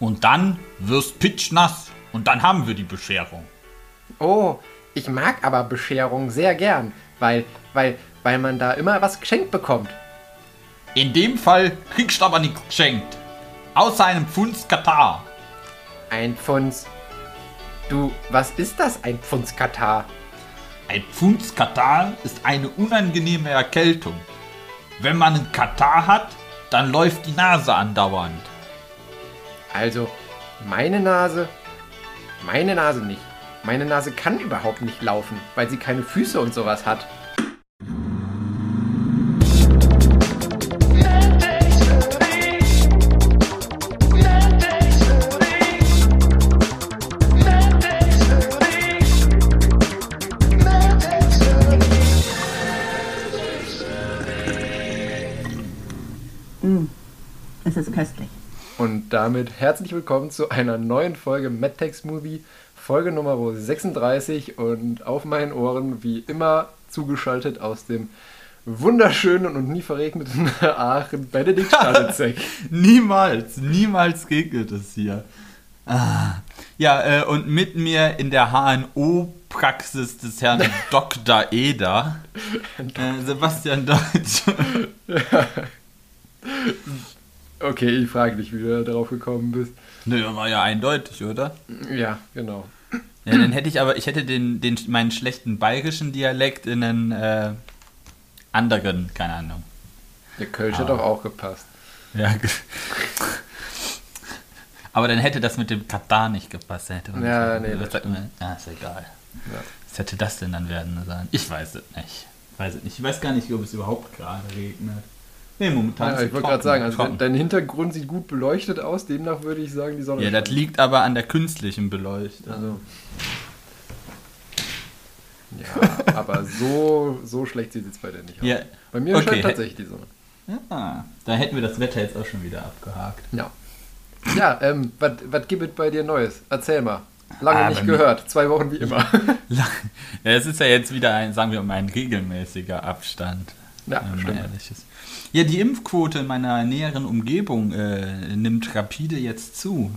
Und dann wirst pitchnass und dann haben wir die Bescherung. Oh, ich mag aber Bescherung sehr gern, weil, weil, weil man da immer was geschenkt bekommt. In dem Fall kriegst du aber nichts geschenkt. Außer einem Pfunds Katar. Ein Pfunds. Du, was ist das, ein Pfunds Katar? Ein Pfunds Katar ist eine unangenehme Erkältung. Wenn man einen Katar hat, dann läuft die Nase andauernd. Also, meine Nase? Meine Nase nicht. Meine Nase kann überhaupt nicht laufen, weil sie keine Füße und sowas hat. Damit herzlich willkommen zu einer neuen Folge MadTex Movie, Folge Nummer 36 und auf meinen Ohren wie immer zugeschaltet aus dem wunderschönen und nie verregneten Aachen Benedikt Stanitzek. Niemals, niemals regnet es hier. Ah. Ja, äh, und mit mir in der HNO-Praxis des Herrn Dr. Eder, äh, Sebastian Deutsch. Okay, ich frage dich, wie du darauf gekommen bist. Nö, war ja eindeutig, oder? Ja, genau. Ja, dann hätte ich aber, ich hätte den, den, meinen schlechten bayerischen Dialekt in einen äh, anderen, keine Ahnung. Der Kölsch Ah. hat doch auch gepasst. Ja. Aber dann hätte das mit dem Katar nicht gepasst. Dann hätte man Ja, nee, das das man, ja, ist egal. Ja. Was hätte das denn dann werden sollen? Ich weiß es nicht. Weiß es nicht. Ich weiß gar nicht, ob es überhaupt gerade regnet. Nee, momentan Ja, es ich wollte gerade sagen, also trocken. dein Hintergrund sieht gut beleuchtet aus, demnach würde ich sagen, die Sonne Ja, das liegt aber an der künstlichen Beleuchtung. Also. Ja, aber so, so schlecht sieht es bei dir nicht aus. Ja, Bei mir okay. scheint tatsächlich die Sonne. ja, da hätten wir das Wetter jetzt auch schon wieder abgehakt. Ja. Ja, ähm, was gibt es bei dir Neues? Erzähl mal. Lange Ah, nicht gehört. Zwei Wochen wie immer. Es ist ja jetzt wieder ein, sagen wir mal, ein regelmäßiger Abstand. Ja, wenn man ehrlich ist. Ja, die Impfquote in meiner näheren Umgebung äh, nimmt rapide jetzt zu.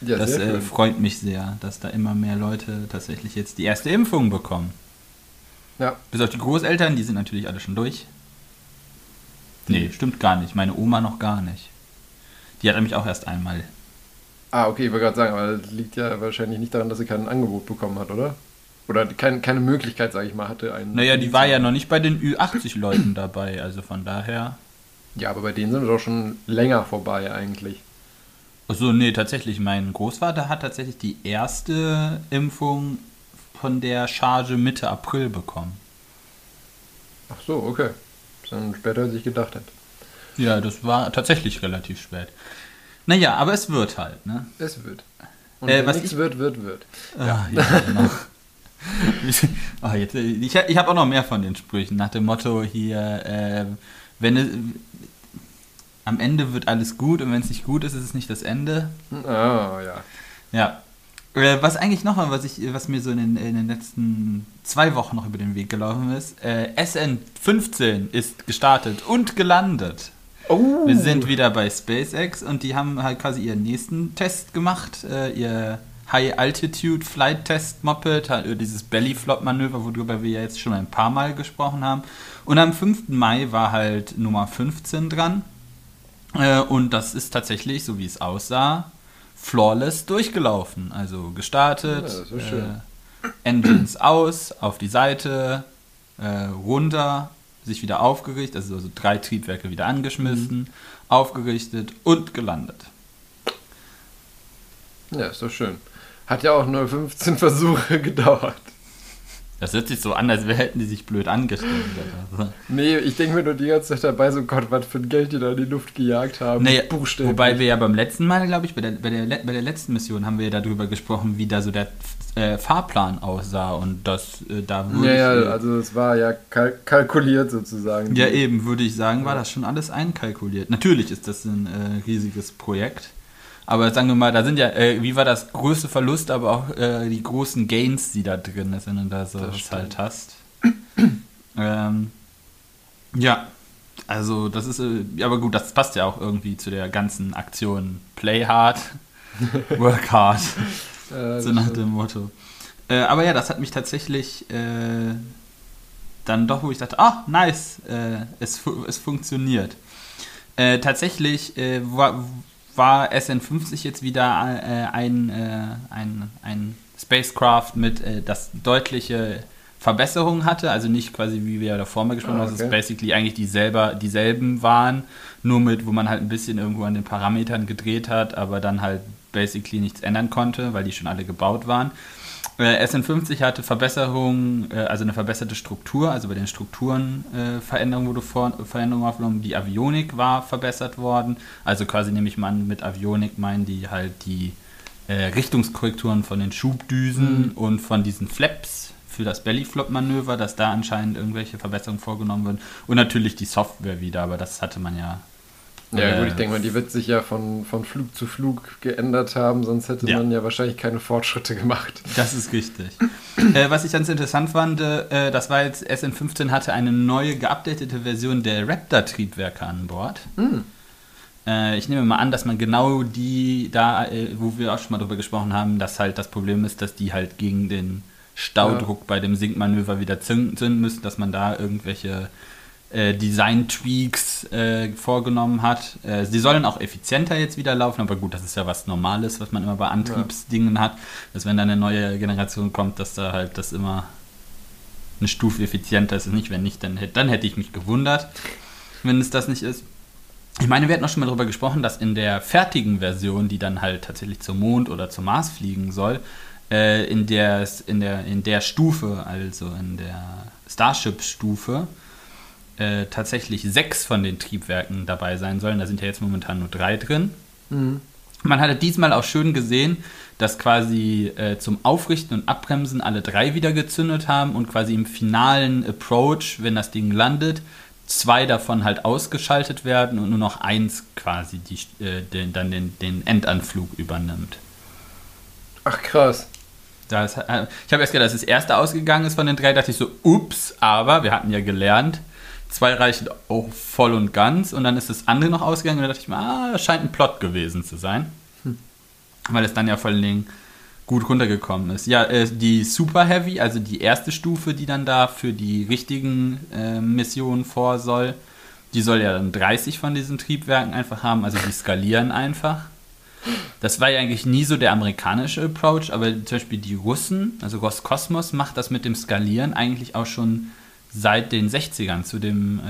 Ja, das äh, freut mich sehr, dass da immer mehr Leute tatsächlich jetzt die erste Impfung bekommen. Ja, Bis auf die Großeltern, die sind natürlich alle schon durch. Nee, stimmt gar nicht. Meine Oma noch gar nicht. Die hat nämlich auch erst einmal. Ah, okay, ich wollte gerade sagen, aber das liegt ja wahrscheinlich nicht daran, dass sie kein Angebot bekommen hat, oder? Oder kein, keine Möglichkeit, sage ich mal, hatte. Einen Naja, die war ja noch nicht bei den Ü80-Leuten dabei, also von daher. Ja, aber bei denen sind wir doch schon länger vorbei eigentlich. Achso, nee, tatsächlich. Mein Großvater hat tatsächlich die erste Impfung von der Charge Mitte April bekommen. Ach so, okay. Ist dann später, als ich gedacht hätte. Ja, das war tatsächlich relativ spät. Naja, aber es wird halt, ne? Es wird. Und Äh, wenn was nichts ich- wird, wird, wird. Ja, ja genau. Ah, jetzt, ich ich habe auch noch mehr von den Sprüchen nach dem Motto hier, äh, wenn es, am Ende wird alles gut und wenn es nicht gut ist, ist es nicht das Ende. Ah, ja. Ja. Äh, was eigentlich noch, was, ich, was mir so in den, in den letzten zwei Wochen noch über den Weg gelaufen ist, äh, SN15 ist gestartet und gelandet. Oh! Wir sind wieder bei SpaceX und die haben halt quasi ihren nächsten Test gemacht, äh, ihr High Altitude Flight Test Moped, halt dieses Belly Flop Manöver, worüber wir ja jetzt schon ein paar Mal gesprochen haben. Und am 5. Mai war halt Nummer 15 dran. Äh, und das ist tatsächlich, so wie es aussah, flawless durchgelaufen. Also gestartet, Ja. Äh, Engines aus, auf die Seite, äh, runter, sich wieder aufgerichtet, also so drei Triebwerke wieder angeschmissen, Mhm. aufgerichtet und gelandet. Ja, ist doch schön. Hat ja auch nur 15 Versuche gedauert. Das hört sich so an, als hätten die sich blöd angestellt. oder. Nee, ich denke mir nur die ganze Zeit dabei, so Gott, was für ein Geld die da in die Luft gejagt haben. Naja, Buchstäblich. wobei wir ja beim letzten Mal, glaube ich, bei der, bei, der, bei der letzten Mission haben wir ja darüber gesprochen, wie da so der äh, Fahrplan aussah und das äh, da würde Ja, ich, ja, also es war ja kal kalkuliert sozusagen. Ja, eben, würde ich sagen, war das schon alles einkalkuliert. Natürlich ist das ein äh, riesiges Projekt. Aber sagen wir mal, da sind ja, äh, wie war das größte Verlust, aber auch äh, die großen Gains, die da drin ist, wenn du da so Das halt hast. ähm, ja. Also, das ist, äh, aber gut, das passt ja auch irgendwie zu der ganzen Aktion Play hard, work hard. So nach dem Motto. Äh, aber ja, das hat mich tatsächlich äh, dann doch, wo ich dachte, ah, nice, äh, es, fu es funktioniert. Tatsächlich war, war SN50 jetzt wieder äh, ein, ein, ein Spacecraft mit das deutliche Verbesserungen hatte, also nicht quasi wie wir davor mal gesprochen haben, Ah, dass okay. es basically eigentlich dieselbe, dieselben waren, nur mit, wo man halt ein bisschen irgendwo an den Parametern gedreht hat, aber dann halt basically nichts ändern konnte, weil die schon alle gebaut waren. Äh, SN50 hatte Verbesserungen, äh, also eine verbesserte Struktur, also bei den Strukturen äh, Veränderungen wurde vor, Veränderungen aufgenommen. Die Avionik war verbessert worden, also quasi nehme ich mal mit Avionik meinen die halt die äh, Richtungskorrekturen von den Schubdüsen und von diesen Flaps für das Bellyflop-Manöver, dass da anscheinend irgendwelche Verbesserungen vorgenommen werden. Und natürlich die Software wieder, aber das hatte man ja. Ja, äh, gut, ich denke mal, die wird sich ja von, von Flug zu Flug geändert haben, sonst hätte Ja. man ja wahrscheinlich keine Fortschritte gemacht. Das ist richtig. äh, was ich ganz interessant fand, äh, das war jetzt SN15 hatte eine neue geupdatete Version der Raptor-Triebwerke an Bord. Hm. Äh, ich nehme mal an, dass man genau die da, äh, wo wir auch schon mal drüber gesprochen haben, dass halt das Problem ist, dass die halt gegen den Staudruck bei dem Sinkmanöver wieder zünden müssen, dass man da irgendwelche äh, Design-Tweaks äh, vorgenommen hat. Äh, sie sollen auch effizienter jetzt wieder laufen, aber gut, das ist ja was Normales, was man immer bei Antriebsdingen hat, dass wenn dann eine neue Generation kommt, dass da halt das immer eine Stufe effizienter ist. Nicht, wenn nicht, dann, hätt- dann hätte ich mich gewundert, wenn es das nicht ist. Ich meine, wir hatten auch schon mal darüber gesprochen, dass in der fertigen Version, die dann halt tatsächlich zum Mond oder zum Mars fliegen soll, äh, in, der, in, der, in der Stufe, also in der Starship-Stufe, äh, tatsächlich sechs von den Triebwerken dabei sein sollen. Da sind ja jetzt momentan nur drei drin. Mhm. Man hatte diesmal auch schön gesehen, dass quasi äh, zum Aufrichten und Abbremsen alle drei wieder gezündet haben und quasi im finalen Approach, wenn das Ding landet, zwei davon halt ausgeschaltet werden und nur noch eins quasi die, äh, den, dann den, den Endanflug übernimmt. Ach krass. Da ist, äh, ich habe erst gedacht, dass das erste ausgegangen ist von den drei, dachte ich so, ups, aber wir hatten ja gelernt, zwei reichen auch voll und ganz und dann ist das andere noch ausgegangen und da dachte ich mir, ah, das scheint ein Plot gewesen zu sein. Weil es dann ja vor allen Dingen gut runtergekommen ist. Ja, äh, die Super Heavy, also die erste Stufe, die dann da für die richtigen äh, Missionen vor soll, die soll ja dann 30 von diesen Triebwerken einfach haben, also die skalieren einfach. Das war ja eigentlich nie so der amerikanische Approach, aber zum Beispiel die Russen, also Roskosmos, macht das mit dem Skalieren eigentlich auch schon seit den 60ern, zu dem, äh,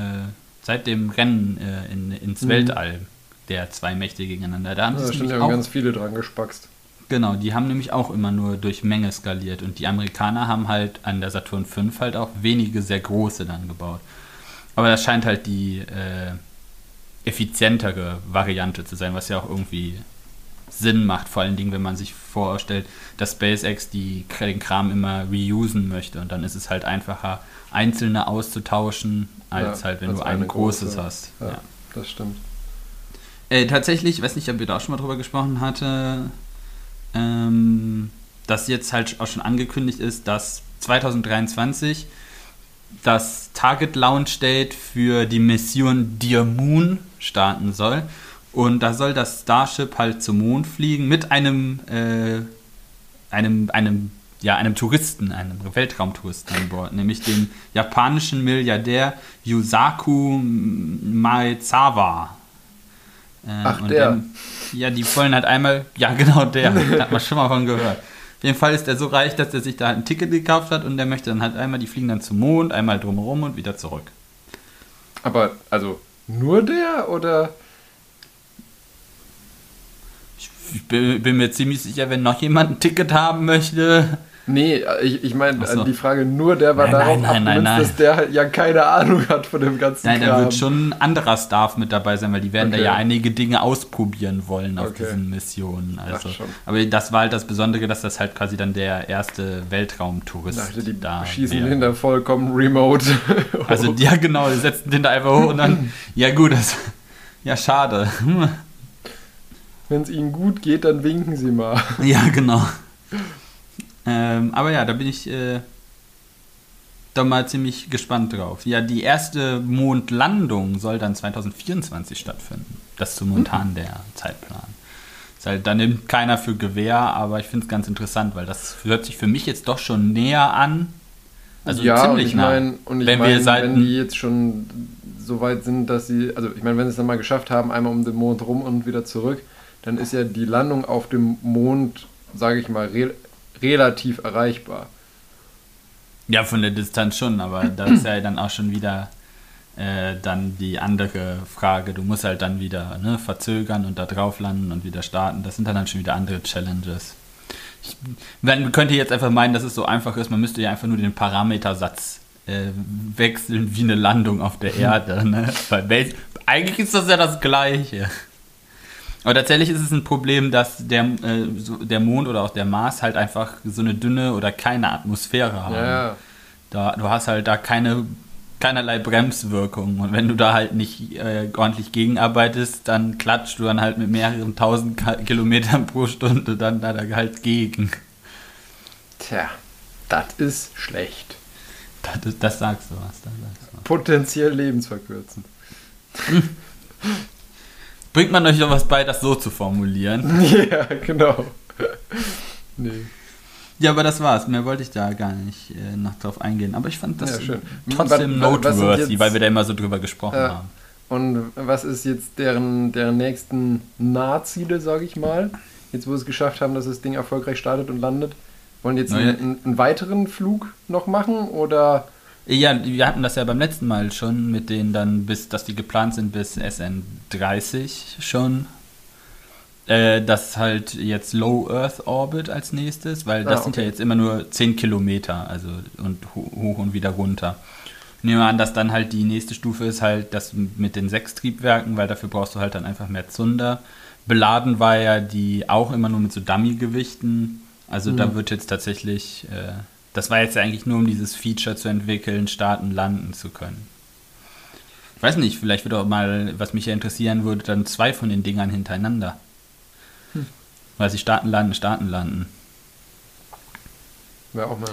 seit dem Rennen äh, in, ins Mhm. Weltall der zwei Mächte gegeneinander. Da haben Ja, stimmt, auch, ganz viele dran gespackst. genau, die haben nämlich auch immer nur durch Menge skaliert und die Amerikaner haben halt an der Saturn V halt auch wenige sehr große dann gebaut. Aber das scheint halt die äh, effizientere Variante zu sein, was ja auch irgendwie Sinn macht, vor allen Dingen, wenn man sich vorstellt, dass SpaceX die, den Kram immer reusen möchte und dann ist es halt einfacher, einzelne auszutauschen, als Ja, halt, wenn als du ein eine großes große. hast. Ja, Ja. das stimmt. Äh, tatsächlich, ich weiß nicht, ob wir da auch schon mal drüber gesprochen hatte, ähm, dass jetzt halt auch schon angekündigt ist, dass 2023 das Target Launch Date für die Mission Dear Moon starten soll. Und da soll das Starship halt zum Mond fliegen mit einem, äh, einem, einem, ja, einem Touristen, einem Weltraumtouristen an Bord, nämlich dem japanischen Milliardär Yusaku Maezawa. Äh, Ach, und der. ja, die wollen halt einmal, ja genau der, da hat man schon mal von gehört. Auf jeden Fall ist er so reich, dass er sich da halt ein Ticket gekauft hat und der möchte dann halt einmal, die fliegen dann zum Mond, einmal drumherum und wieder zurück. Aber, also, nur der oder? Ich bin, bin mir ziemlich sicher, wenn noch jemand ein Ticket haben möchte. Nee, ich, ich meine, Ach so. die Frage nur der war Nein, darauf nein, nein, nein, dass der ja keine Ahnung hat von dem ganzen Nein, da wird schon ein anderer Staff mit dabei sein, weil die werden Okay. da ja einige Dinge ausprobieren wollen auf Okay. diesen Missionen. Also, schon. aber das war halt das Besondere, dass das halt quasi dann der erste Weltraumtourist Dachte, die da schießen wäre. den da vollkommen remote. Also ja genau, die setzen den da einfach hoch und dann, ja gut, das, ja schade. Wenn es ihnen gut geht, dann winken sie mal. Ja, genau. Ähm, aber ja, da bin ich, äh, da mal ziemlich gespannt drauf. Ja, die erste Mondlandung soll dann 2024 stattfinden. Das ist so momentan mhm. der Zeitplan. Ist halt, da nimmt keiner für Gewehr, aber ich finde es ganz interessant, weil das hört sich für mich jetzt doch schon näher an. Also ja, ziemlich und ich nah. Mein, und ich wenn mein, wenn die jetzt schon so weit sind, dass sie, also ich meine, wenn sie es dann mal geschafft haben, einmal um den Mond rum und wieder zurück, dann ist ja die Landung auf dem Mond, sage ich mal, re relativ erreichbar. Ja, von der Distanz schon, aber da ist ja dann auch schon wieder äh, dann die andere Frage. Du musst halt dann wieder ne, verzögern und da drauf landen und wieder starten. Das sind dann, dann schon wieder andere Challenges. Ich, man könnte jetzt einfach meinen, dass es so einfach ist, man müsste ja einfach nur den Parametersatz äh, wechseln wie eine Landung auf der Erde. Ne? Weil eigentlich ist das ja das Gleiche. Aber tatsächlich ist es ein Problem, dass der, äh, so der Mond oder auch der Mars halt einfach so eine dünne oder keine Atmosphäre haben. Ja. Da, du hast halt da keine, keinerlei Bremswirkung. Und wenn du da halt nicht äh, ordentlich gegenarbeitest, dann klatscht du dann halt mit mehreren tausend Kilometern pro Stunde dann da halt gegen. Tja, das ist schlecht. Das, das sagst du was. Das sagst du was. Potenziell lebensverkürzend. Bringt man euch noch was bei, das so zu formulieren? Ja, genau. nee. Ja, aber das war's. Mehr wollte ich da gar nicht äh, noch drauf eingehen. Aber ich fand das ja, trotzdem was, noteworthy, jetzt, weil wir da immer so drüber gesprochen äh, haben. Und was ist jetzt deren, deren nächsten Nahziele, sage ich mal? Jetzt, wo sie es geschafft haben, dass das Ding erfolgreich startet und landet. Wollen jetzt einen, einen, weiteren Flug noch machen oder ja, wir hatten das ja beim letzten Mal schon mit denen dann bis, dass die geplant sind bis SN30 schon. Äh, das halt jetzt Low Earth Orbit als nächstes, weil das ah, okay. sind ja jetzt immer nur 10 Kilometer, also und hoch und wieder runter. Nehmen wir an, dass dann halt die nächste Stufe ist halt das mit den sechs Triebwerken, weil dafür brauchst du halt dann einfach mehr Zunder. Beladen war ja die auch immer nur mit so Dummy-Gewichten. Also mhm. da wird jetzt tatsächlich äh, das war jetzt eigentlich nur, um dieses Feature zu entwickeln, starten, landen zu können. Ich weiß nicht, vielleicht wird auch mal, was mich ja interessieren würde, dann zwei von den Dingern hintereinander. Hm. Weil sie starten, landen, starten, landen.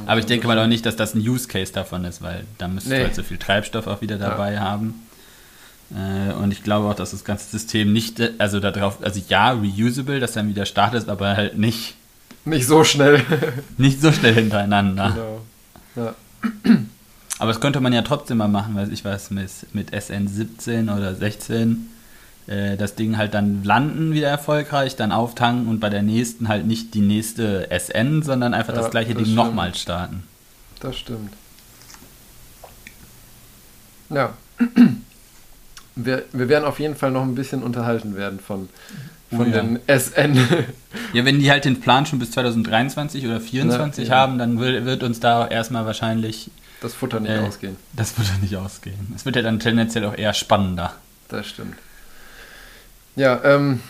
Aber ich denke mal auch nicht, dass das ein Use Case davon ist, weil da müsstest nee. du halt so viel Treibstoff auch wieder dabei ja. haben. Äh, und ich glaube auch, dass das ganze System nicht, also darauf, also ja, reusable, dass dann wieder startet, aber halt nicht nicht so schnell. Nicht so schnell hintereinander. Genau. Ja. Aber das könnte man ja trotzdem mal machen, weil ich weiß, mit, mit SN 17 oder 16 äh, das Ding halt dann landen wieder erfolgreich, dann auftanken und bei der nächsten halt nicht die nächste SN, sondern einfach ja, das gleiche das Ding nochmal starten. Das stimmt. Ja. Wir, wir werden auf jeden Fall noch ein bisschen unterhalten werden von von oh, ja. den SN. Ja, wenn die halt den Plan schon bis 2023 oder 2024 ja, haben, dann will, wird uns da erstmal wahrscheinlich das Futter nicht äh, ausgehen. Das Futter nicht ausgehen. Es wird ja dann tendenziell auch eher spannender. Das stimmt. Ja, ähm,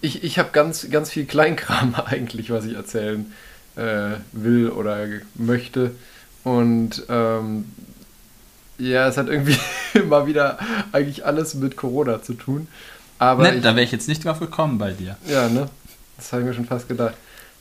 ich, ich habe ganz, ganz viel Kleinkram eigentlich, was ich erzählen äh, will oder möchte. Und ähm, ja, es hat irgendwie immer wieder eigentlich alles mit Corona zu tun. Aber ne, ich, da wäre ich jetzt nicht drauf gekommen bei dir. Ja, ne? Das habe ich mir schon fast gedacht.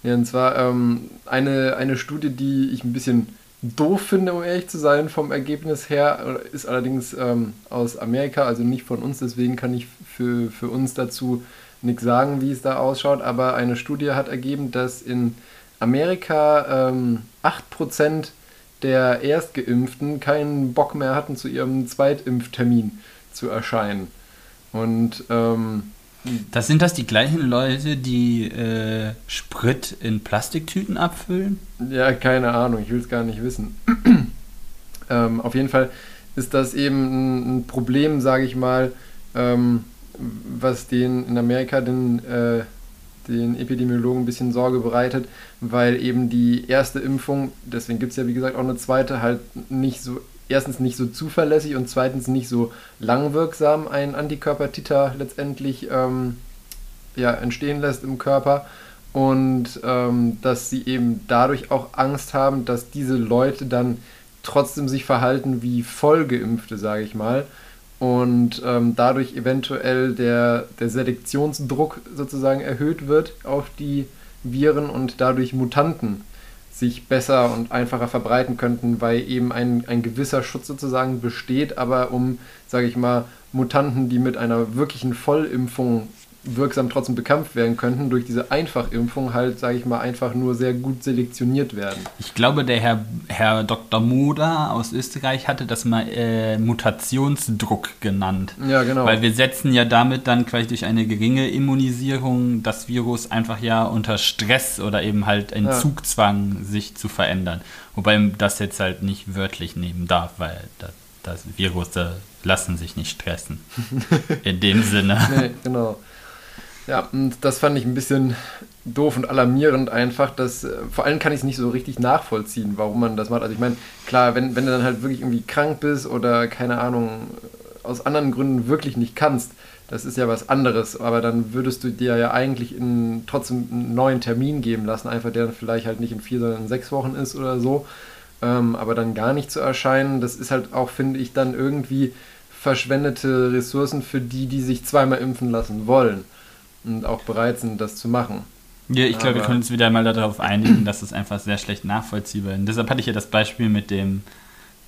Ja, und zwar ähm, eine, eine Studie, die ich ein bisschen doof finde, um ehrlich zu sein, vom Ergebnis her, ist allerdings ähm, aus Amerika, also nicht von uns, deswegen kann ich für, für uns dazu nichts sagen, wie es da ausschaut, aber eine Studie hat ergeben, dass in Amerika ähm, 8% der Erstgeimpften keinen Bock mehr hatten, zu ihrem Zweitimpftermin zu erscheinen. Und ähm, das sind das die gleichen Leute, die äh, Sprit in Plastiktüten abfüllen? Ja, keine Ahnung, ich will es gar nicht wissen. ähm, auf jeden Fall ist das eben ein Problem, sage ich mal, ähm, was den in Amerika den, äh, den Epidemiologen ein bisschen Sorge bereitet, weil eben die erste Impfung, deswegen gibt es ja wie gesagt auch eine zweite, halt nicht so erstens nicht so zuverlässig und zweitens nicht so langwirksam ein Antikörpertiter letztendlich ähm, ja, entstehen lässt im Körper. Und ähm, dass sie eben dadurch auch Angst haben, dass diese Leute dann trotzdem sich verhalten wie Vollgeimpfte, sage ich mal, und ähm, dadurch eventuell der, der Selektionsdruck sozusagen erhöht wird auf die Viren und dadurch Mutanten sich besser und einfacher verbreiten könnten, weil eben ein, ein gewisser Schutz sozusagen besteht, aber um, sage ich mal, Mutanten, die mit einer wirklichen Vollimpfung wirksam trotzdem bekämpft werden könnten, durch diese Einfachimpfung halt, sage ich mal, einfach nur sehr gut selektioniert werden. Ich glaube, der Herr, Herr Dr. Moda aus Österreich hatte das mal äh, Mutationsdruck genannt. Ja, genau. Weil wir setzen ja damit dann quasi durch eine geringe Immunisierung das Virus einfach ja unter Stress oder eben halt in Ja. Zugzwang sich zu verändern. Wobei man das jetzt halt nicht wörtlich nehmen darf, weil das, das Virus da lassen sich nicht stressen. In dem Sinne. Nee, genau. Ja, und das fand ich ein bisschen doof und alarmierend einfach. Dass, äh, vor allem kann ich es nicht so richtig nachvollziehen, warum man das macht. Also ich meine, klar, wenn, wenn du dann halt wirklich irgendwie krank bist oder keine Ahnung, aus anderen Gründen wirklich nicht kannst, das ist ja was anderes. Aber dann würdest du dir ja eigentlich in, trotzdem einen neuen Termin geben lassen, einfach der dann vielleicht halt nicht in vier, sondern in sechs Wochen ist oder so. Ähm, aber dann gar nicht zu erscheinen, das ist halt auch, finde ich, dann irgendwie verschwendete Ressourcen für die, die sich zweimal impfen lassen wollen und auch bereit sind, das zu machen. Ja, ich glaube, wir können uns wieder mal darauf einigen, dass es einfach sehr schlecht nachvollziehbar ist. Und deshalb hatte ich ja das Beispiel mit dem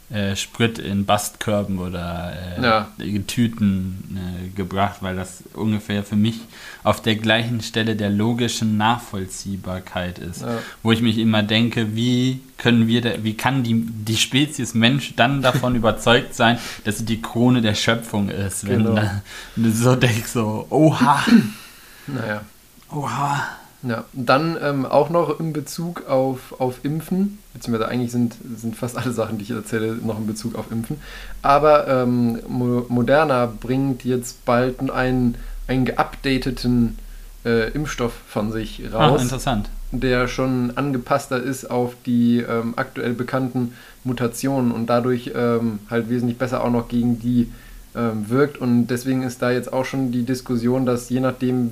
äh, Sprit in Bastkörben oder äh, Ja. Tüten äh, gebracht, weil das ungefähr für mich auf der gleichen Stelle der logischen Nachvollziehbarkeit ist. Ja. Wo ich mich immer denke, wie können wir, da, wie kann die, die Spezies Mensch dann davon überzeugt sein, dass sie die Krone der Schöpfung ist, wenn, Genau. du so denkst, so, oha, Naja. oha. Ja, dann ähm, auch noch in Bezug auf, auf Impfen, beziehungsweise eigentlich sind, sind fast alle Sachen, die ich erzähle, noch in Bezug auf Impfen. Aber ähm, Mo Moderna bringt jetzt bald einen, einen geupdateten äh, Impfstoff von sich Ah, raus, interessant. der schon angepasster ist auf die ähm, aktuell bekannten Mutationen und dadurch ähm, halt wesentlich besser auch noch gegen die wirkt. Und deswegen ist da jetzt auch schon die Diskussion, dass je nachdem,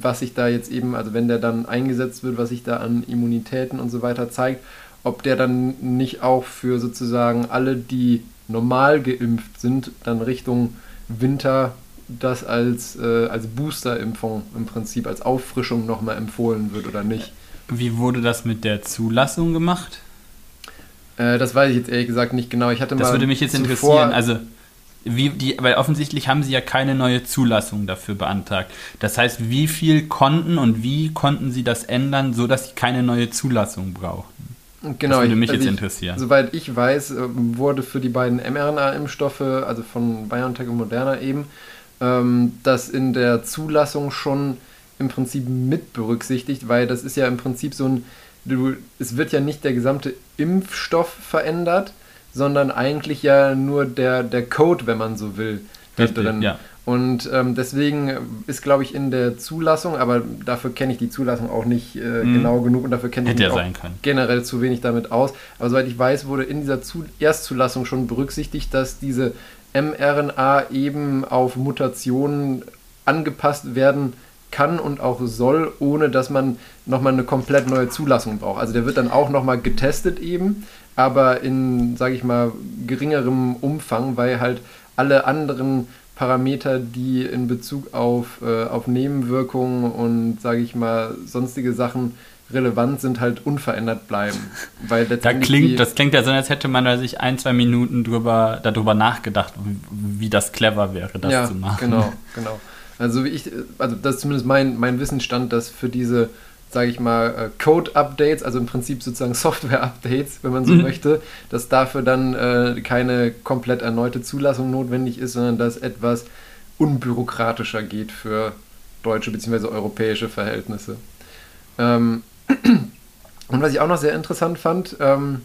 was sich da jetzt eben, also wenn der dann eingesetzt wird, was sich da an Immunitäten und so weiter zeigt, ob der dann nicht auch für sozusagen alle, die normal geimpft sind, dann Richtung Winter das als, äh, als Boosterimpfung im Prinzip, als Auffrischung nochmal empfohlen wird oder nicht. Wie wurde das mit der Zulassung gemacht? Äh, das weiß ich jetzt ehrlich gesagt nicht genau. Ich hatte Das mal würde mich jetzt zuvor- interessieren. Also, wie die, weil offensichtlich haben sie ja keine neue Zulassung dafür beantragt. Das heißt, wie viel konnten und wie konnten sie das ändern, sodass sie keine neue Zulassung brauchen? Genau, das würde ich- mich also jetzt ich, interessieren. Soweit ich weiß, äh, wurde für die beiden mRNA-Impfstoffe, also von BioNTech und Moderna eben, ähm, das in der Zulassung schon im Prinzip mit berücksichtigt, weil das ist ja im Prinzip so ein, du, es wird ja nicht der gesamte Impfstoff verändert, sondern eigentlich ja nur der, der Code, wenn man so will, da Richtig, drin. ja. Und ähm, deswegen ist, glaube ich, in der Zulassung, aber dafür kenne ich die Zulassung auch nicht äh, Mhm. genau genug und dafür kenne ich mich auch können. generell zu wenig damit aus. Aber soweit ich weiß, wurde in dieser Zu Erstzulassung schon berücksichtigt, dass diese mRNA eben auf Mutationen angepasst werden kann und auch soll, ohne dass man nochmal eine komplett neue Zulassung braucht. Also der wird dann auch nochmal getestet eben, aber in, sage ich mal, geringerem Umfang, weil halt alle anderen Parameter, die in Bezug auf, äh, auf Nebenwirkungen und, sage ich mal, sonstige Sachen relevant sind, halt unverändert bleiben. Weil Da klingt, das klingt ja so, als hätte man da sich ein, zwei Minuten drüber, darüber nachgedacht, wie, wie das clever wäre, das ja, zu machen. Genau, genau. Also wie ich, also das ist zumindest mein, mein Wissensstand, dass für diese, sage ich mal, äh, Code-Updates, also im Prinzip sozusagen Software-Updates, wenn man so Mhm. möchte, dass dafür dann äh, keine komplett erneute Zulassung notwendig ist, sondern dass etwas unbürokratischer geht für deutsche bzw. europäische Verhältnisse. Ähm, und was ich auch noch sehr interessant fand, ähm,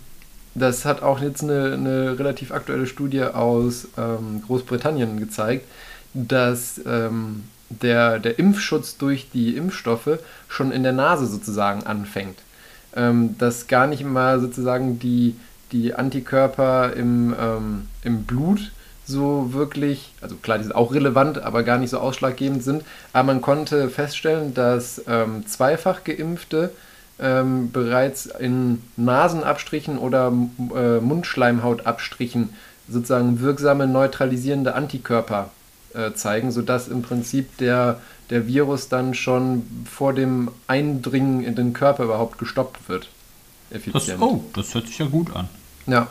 das hat auch jetzt eine, eine relativ aktuelle Studie aus ähm, Großbritannien gezeigt, dass ähm, der, der Impfschutz durch die Impfstoffe schon in der Nase sozusagen anfängt. Ähm, dass gar nicht mal sozusagen die, die Antikörper im, ähm, im Blut so wirklich, also klar, die sind auch relevant, aber gar nicht so ausschlaggebend sind. Aber man konnte feststellen, dass ähm, zweifach geimpfte ähm, bereits in Nasenabstrichen oder äh, Mundschleimhautabstrichen sozusagen wirksame neutralisierende Antikörper äh, zeigen, sodass im Prinzip der, der Virus dann schon vor dem Eindringen in den Körper überhaupt gestoppt wird. effizient. Das, oh, das hört sich ja gut an. Ja,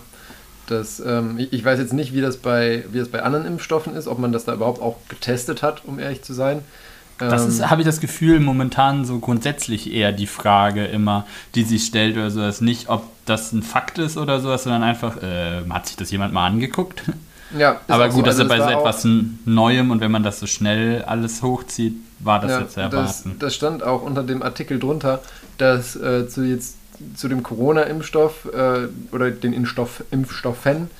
das, ähm, ich weiß jetzt nicht, wie das, bei, wie das bei anderen Impfstoffen ist, ob man das da überhaupt auch getestet hat, um ehrlich zu sein. Das ist, ähm, habe ich das Gefühl, momentan so grundsätzlich eher die Frage immer, die sich stellt oder sowas. Nicht, ob das ein Fakt ist oder sowas, sondern einfach, äh, hat sich das jemand mal angeguckt? Ja, aber gut, so. also das ist bei so etwas Neuem und wenn man das so schnell alles hochzieht, war das ja, jetzt erwarten. Das, das, stand auch unter dem Artikel drunter, dass äh, zu, jetzt, zu dem Corona-Impfstoff äh, oder den Impfstoff, Impfstoffen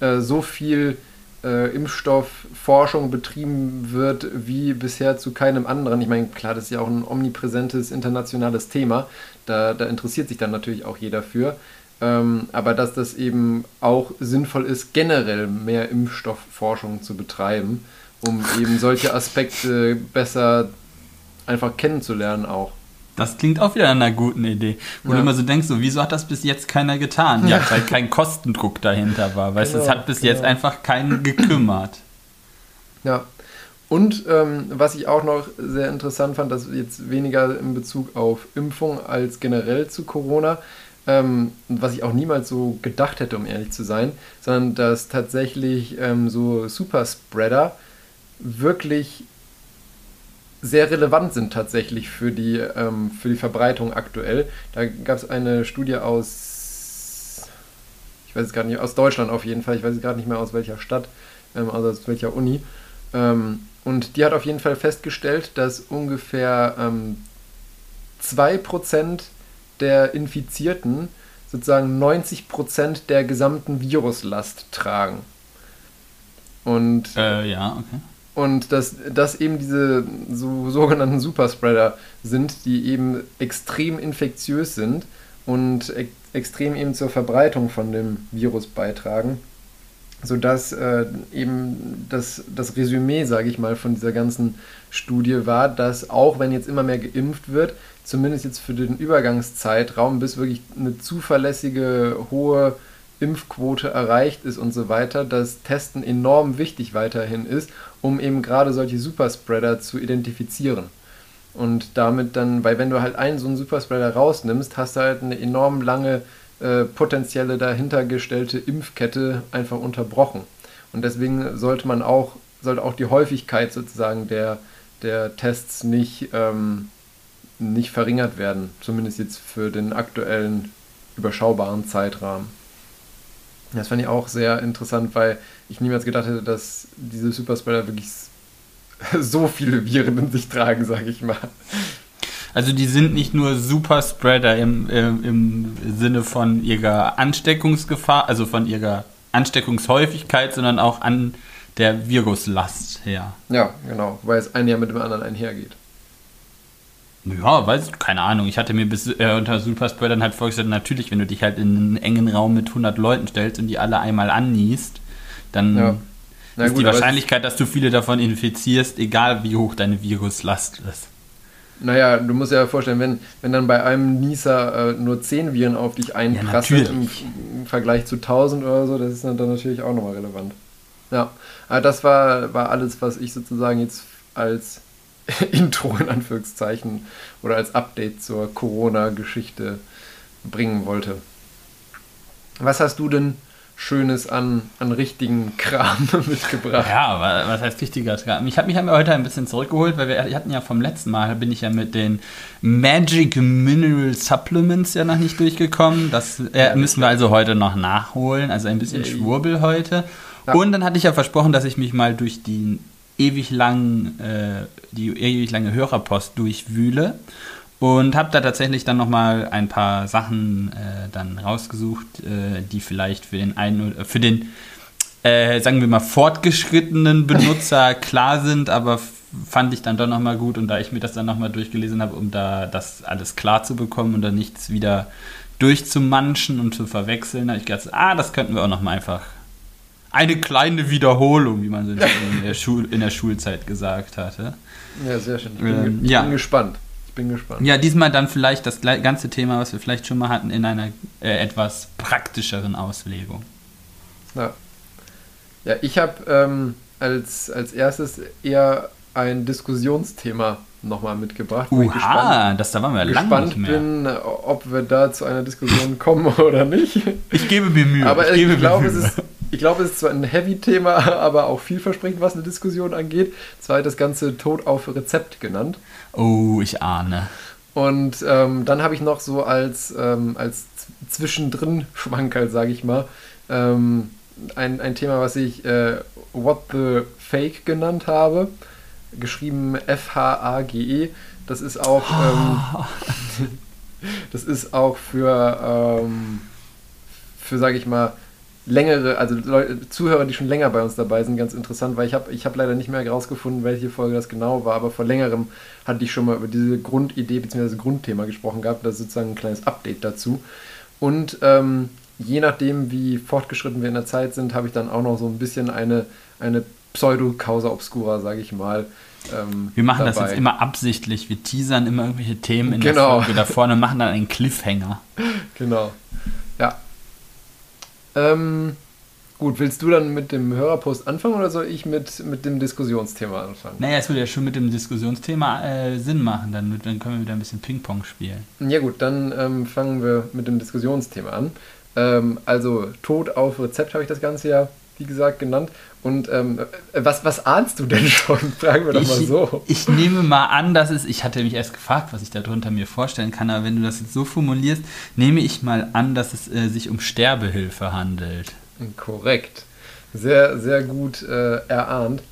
äh, so viel äh, Impfstoffforschung betrieben wird wie bisher zu keinem anderen. Ich meine, klar, das ist ja auch ein omnipräsentes internationales Thema. Da, da interessiert sich dann natürlich auch jeder für. Ähm, aber dass das eben auch sinnvoll ist, generell mehr Impfstoffforschung zu betreiben, um eben solche Aspekte besser einfach kennenzulernen auch. Das klingt auch wieder einer guten Idee. Wo ja. du immer so denkst, so, wieso hat das bis jetzt keiner getan? Ja, weil kein Kostendruck dahinter war. Weißt du, genau, es hat bis genau. jetzt einfach keinen gekümmert. Ja. Und ähm, was ich auch noch sehr interessant fand, dass jetzt weniger in Bezug auf Impfung als generell zu Corona, ähm, was ich auch niemals so gedacht hätte, um ehrlich zu sein, sondern dass tatsächlich ähm, so Superspreader wirklich sehr relevant sind tatsächlich für die, ähm, für die Verbreitung aktuell. Da gab es eine Studie aus, ich weiß es gerade nicht, aus Deutschland auf jeden Fall, ich weiß gerade nicht mehr aus welcher Stadt, ähm, also aus welcher Uni. Ähm, und die hat auf jeden Fall festgestellt, dass ungefähr ähm, 2% der Infizierten sozusagen 90% der gesamten Viruslast tragen. Und äh, ja, okay. Und dass das eben diese so, sogenannten Superspreader sind, die eben extrem infektiös sind und e extrem eben zur Verbreitung von dem Virus beitragen. Sodass äh, eben das, das Resümee, sage ich mal, von dieser ganzen Studie war, dass auch wenn jetzt immer mehr geimpft wird, zumindest jetzt für den Übergangszeitraum, bis wirklich eine zuverlässige, hohe Impfquote erreicht ist und so weiter, dass Testen enorm wichtig weiterhin ist, um eben gerade solche Superspreader zu identifizieren. Und damit dann, weil wenn du halt einen so einen Superspreader rausnimmst, hast du halt eine enorm lange äh, potenzielle dahintergestellte Impfkette einfach unterbrochen. Und deswegen sollte man auch, sollte auch die Häufigkeit sozusagen der, der Tests nicht, ähm, nicht verringert werden, zumindest jetzt für den aktuellen überschaubaren Zeitrahmen. Das fand ich auch sehr interessant, weil ich niemals gedacht hätte, dass diese Superspreader wirklich so viele Viren in sich tragen, sage ich mal. Also die sind nicht nur Superspreader im, im, im Sinne von ihrer Ansteckungsgefahr, also von ihrer Ansteckungshäufigkeit, sondern auch an der Viruslast her. Ja, genau, weil es ein Jahr mit dem anderen einhergeht. Ja, weiß ich, keine Ahnung. Ich hatte mir bis äh, unter Superspreadern halt vorgestellt, natürlich, wenn du dich halt in einen engen Raum mit 100 Leuten stellst und die alle einmal anniest, dann ja. ist gut, die Wahrscheinlichkeit, dass du viele davon infizierst, egal wie hoch deine Viruslast ist. Naja, du musst dir ja vorstellen, wenn, wenn dann bei einem Nieser äh, nur 10 Viren auf dich einprasseln ja, im, im, Vergleich zu 1000 oder so, das ist dann, dann natürlich auch nochmal relevant. Ja, aber das war, war alles, was ich sozusagen jetzt als Intro in Anführungszeichen oder als Update zur Corona-Geschichte bringen wollte. Was hast du denn Schönes an, an richtigen Kram mitgebracht? Ja, was heißt richtiger Kram? Ich habe mich heute ein bisschen zurückgeholt, weil wir hatten ja vom letzten Mal, bin ich ja mit den Magic Mineral Supplements ja noch nicht durchgekommen. Das äh, müssen wir also heute noch nachholen. Also ein bisschen Schwurbel heute. Ja. Und dann hatte ich ja versprochen, dass ich mich mal durch die ewig lang, äh, die ewig lange Hörerpost durchwühle und habe da tatsächlich dann nochmal ein paar Sachen äh, dann rausgesucht, äh, die vielleicht für den einen oder für den, äh, sagen wir mal, fortgeschrittenen Benutzer klar sind, aber fand ich dann doch nochmal gut und da ich mir das dann nochmal durchgelesen habe, um da das alles klar zu bekommen und dann nichts wieder durchzumanschen und zu verwechseln, habe ich gedacht, ah, das könnten wir auch nochmal einfach eine kleine Wiederholung, wie man in der, Schul in der Schulzeit gesagt hatte. Ja, sehr schön. Ich bin, ähm, ich ja. bin gespannt. Ich bin gespannt. Ja, diesmal dann vielleicht das ganze Thema, was wir vielleicht schon mal hatten, in einer äh, etwas praktischeren Auslegung. Ja, ja ich habe ähm, als, als erstes eher ein Diskussionsthema nochmal mitgebracht. ich gespannt, das da waren wir lange gespannt nicht mehr. bin, ob wir da zu einer Diskussion kommen oder nicht. Ich gebe mir Mühe. Aber ich, ich, glaube, es ist, ich glaube, es ist zwar ein Heavy-Thema, aber auch vielversprechend, was eine Diskussion angeht. Zwar das Ganze Tod auf Rezept genannt. Oh, ich ahne. Und ähm, dann habe ich noch so als, ähm, als Z- Zwischendrin-Schwankerl, sage ich mal, ähm, ein, ein Thema, was ich äh, What the Fake genannt habe. Geschrieben F-H-A-G-E. Das ist auch, ähm, das ist auch für, ähm, für sage ich mal, längere, also Leute, Zuhörer, die schon länger bei uns dabei sind, ganz interessant, weil ich habe ich hab leider nicht mehr herausgefunden, welche Folge das genau war, aber vor längerem hatte ich schon mal über diese Grundidee bzw. Grundthema gesprochen gehabt. Das ist sozusagen ein kleines Update dazu. Und ähm, je nachdem, wie fortgeschritten wir in der Zeit sind, habe ich dann auch noch so ein bisschen eine, eine Pseudo-Causa Obscura, sage ich mal. Ähm, Wir machen das dabei. jetzt immer absichtlich. Wir teasern immer irgendwelche Themen in Genau. der Folge da vorne und machen dann einen Cliffhanger. Genau. Ähm, gut, willst du dann mit dem Hörerpost anfangen oder soll ich mit, mit dem Diskussionsthema anfangen? Naja, es würde ja schon mit dem Diskussionsthema äh, Sinn machen. Dann, dann können wir wieder ein bisschen Ping-Pong spielen. Ja gut, dann ähm, fangen wir mit dem Diskussionsthema an. Ähm, also Tod auf Rezept habe ich das Ganze ja, wie gesagt, genannt. Und ähm, äh, was, was ahnst du denn schon? Fragen wir doch mal ich, so. ich nehme mal an, dass es, ich hatte mich erst gefragt, was ich darunter mir vorstellen kann, aber wenn du das jetzt so formulierst, nehme ich mal an, dass es äh, sich um Sterbehilfe handelt. Korrekt. Sehr, sehr gut äh, erahnt.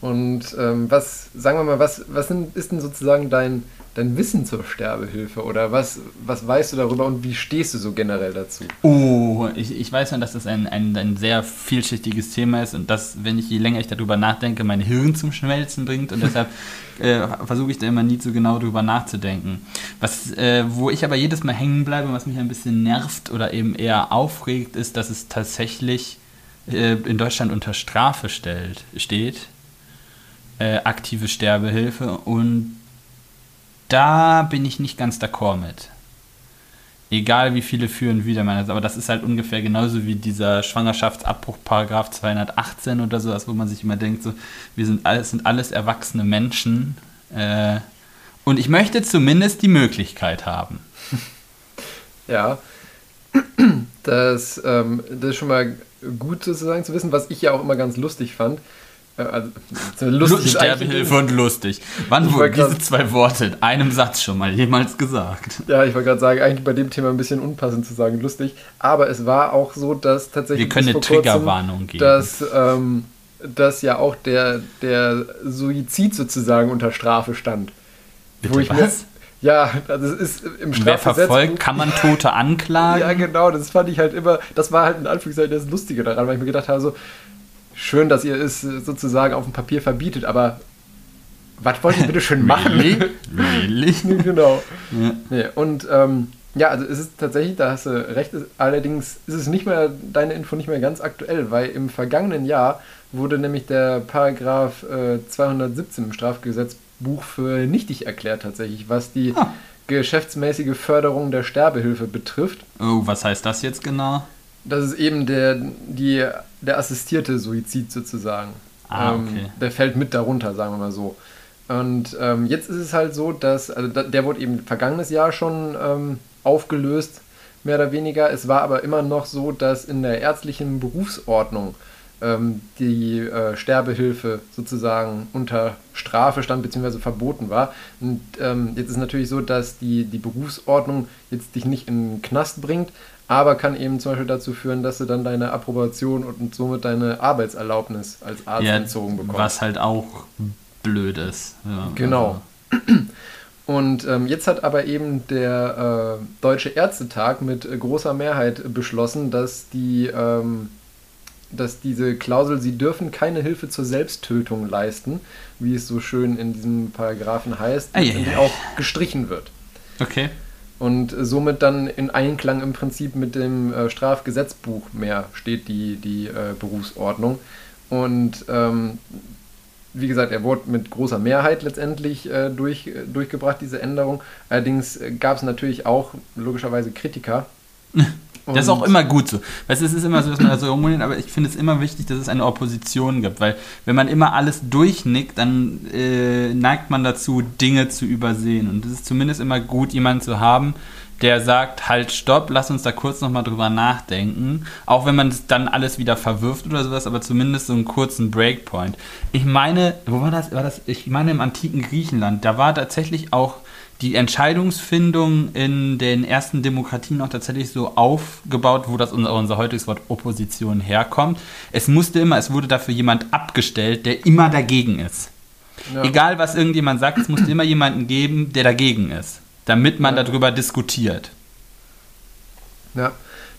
Und ähm, was, sagen wir mal, was, was sind, ist denn sozusagen dein, dein Wissen zur Sterbehilfe? Oder was, was weißt du darüber und wie stehst du so generell dazu? Oh, ich, ich weiß schon, dass das ein, ein, ein sehr vielschichtiges Thema ist und das, wenn ich je länger ich darüber nachdenke, mein Hirn zum Schmelzen bringt und deshalb äh, versuche ich da immer nie so genau drüber nachzudenken. Was, äh, wo ich aber jedes Mal hängen bleibe und was mich ein bisschen nervt oder eben eher aufregt, ist, dass es tatsächlich äh, in Deutschland unter Strafe stellt, steht. Äh, aktive Sterbehilfe und da bin ich nicht ganz d'accord mit. Egal wie viele führen wieder meines, aber das ist halt ungefähr genauso wie dieser Schwangerschaftsabbruch Paragraph 218 oder sowas, wo man sich immer denkt, so, wir sind alles, sind alles erwachsene Menschen äh, und ich möchte zumindest die Möglichkeit haben. Ja, das, ähm, das ist schon mal gut sozusagen zu wissen, was ich ja auch immer ganz lustig fand. Äh, also, lustig ist eigentlich- Sterbehilfe und lustig. Wann wurden grad- diese zwei Worte in einem Satz schon mal jemals gesagt? Ja, ich wollte gerade sagen, eigentlich bei dem Thema ein bisschen unpassend zu sagen, lustig. Aber es war auch so, dass tatsächlich. Wir können eine Triggerwarnung geben. Dass, ähm, dass ja auch der, der Suizid sozusagen unter Strafe stand. Bitte ich mir- was? Ja, also es ist im Wer verfolgt, Strafgesetzbuch. kann man Tote anklagen? Ja, genau, das fand ich halt immer, das war halt in Anführungszeichen das Lustige daran, weil ich mir gedacht habe, so, schön, dass ihr es sozusagen auf dem Papier verbietet, aber was wollt ihr bitte schön machen? Really? Really? genau. Ja. Nee, und ähm, ja, also es ist tatsächlich, da hast du recht, ist- allerdings ist es nicht mehr, deine Info nicht mehr ganz aktuell, weil im vergangenen Jahr wurde nämlich der Paragraph äh, 217 im Strafgesetzbuch für nichtig erklärt tatsächlich, was die Ah. geschäftsmäßige Förderung der Sterbehilfe betrifft. Oh, was heißt das jetzt genau? Das ist eben der, die, der assistierte Suizid sozusagen. Ah, Ähm, okay. der fällt mit darunter, sagen wir mal so. Und ähm, jetzt ist es halt so, dass, also der wurde eben vergangenes Jahr schon ähm, aufgelöst, mehr oder weniger. Es war aber immer noch so, dass in der ärztlichen Berufsordnung ähm, die äh, Sterbehilfe sozusagen unter Strafe stand bzw. verboten war. Und ähm, jetzt ist natürlich so, dass die, die Berufsordnung jetzt dich nicht in den Knast bringt, aber kann eben zum Beispiel dazu führen, dass du dann deine Approbation und somit deine Arbeitserlaubnis als Arzt Ja, entzogen bekommst. was halt auch blöd ist. Ja, Genau. Und ähm, jetzt hat aber eben der äh, Deutsche Ärztetag mit großer Mehrheit beschlossen, dass die, ähm, dass diese Klausel, sie dürfen keine Hilfe zur Selbsttötung leisten, wie es so schön in diesem Paragraphen heißt, auch gestrichen wird. Okay. Und somit dann in Einklang im Prinzip mit dem äh, Strafgesetzbuch mehr steht die, die äh, Berufsordnung. Und ähm, wie gesagt, er wurde mit großer Mehrheit letztendlich äh, durch, äh, durchgebracht, diese Änderung. Allerdings äh, gab es natürlich auch logischerweise Kritiker. das ist auch immer gut so. Weißt du, es ist immer so, dass man da so rummuniert, aber ich finde es immer wichtig, dass es eine Opposition gibt, weil wenn man immer alles durchnickt, dann äh, neigt man dazu, Dinge zu übersehen. Und es ist zumindest immer gut, jemanden zu haben, der sagt, halt, stopp, lass uns da kurz nochmal drüber nachdenken. Auch wenn man es dann alles wieder verwirft oder sowas, aber zumindest so einen kurzen Breakpoint. Ich meine, wo war das? War das? Ich meine im antiken Griechenland, da war tatsächlich auch die Entscheidungsfindung in den ersten Demokratien auch tatsächlich so aufgebaut, wo das unser, unser heutiges Wort Opposition herkommt. Es musste immer, es wurde dafür jemand abgestellt, der immer dagegen ist. Ja. Egal, was irgendjemand sagt, es musste immer jemanden geben, der dagegen ist, damit man ja. darüber diskutiert. Ja,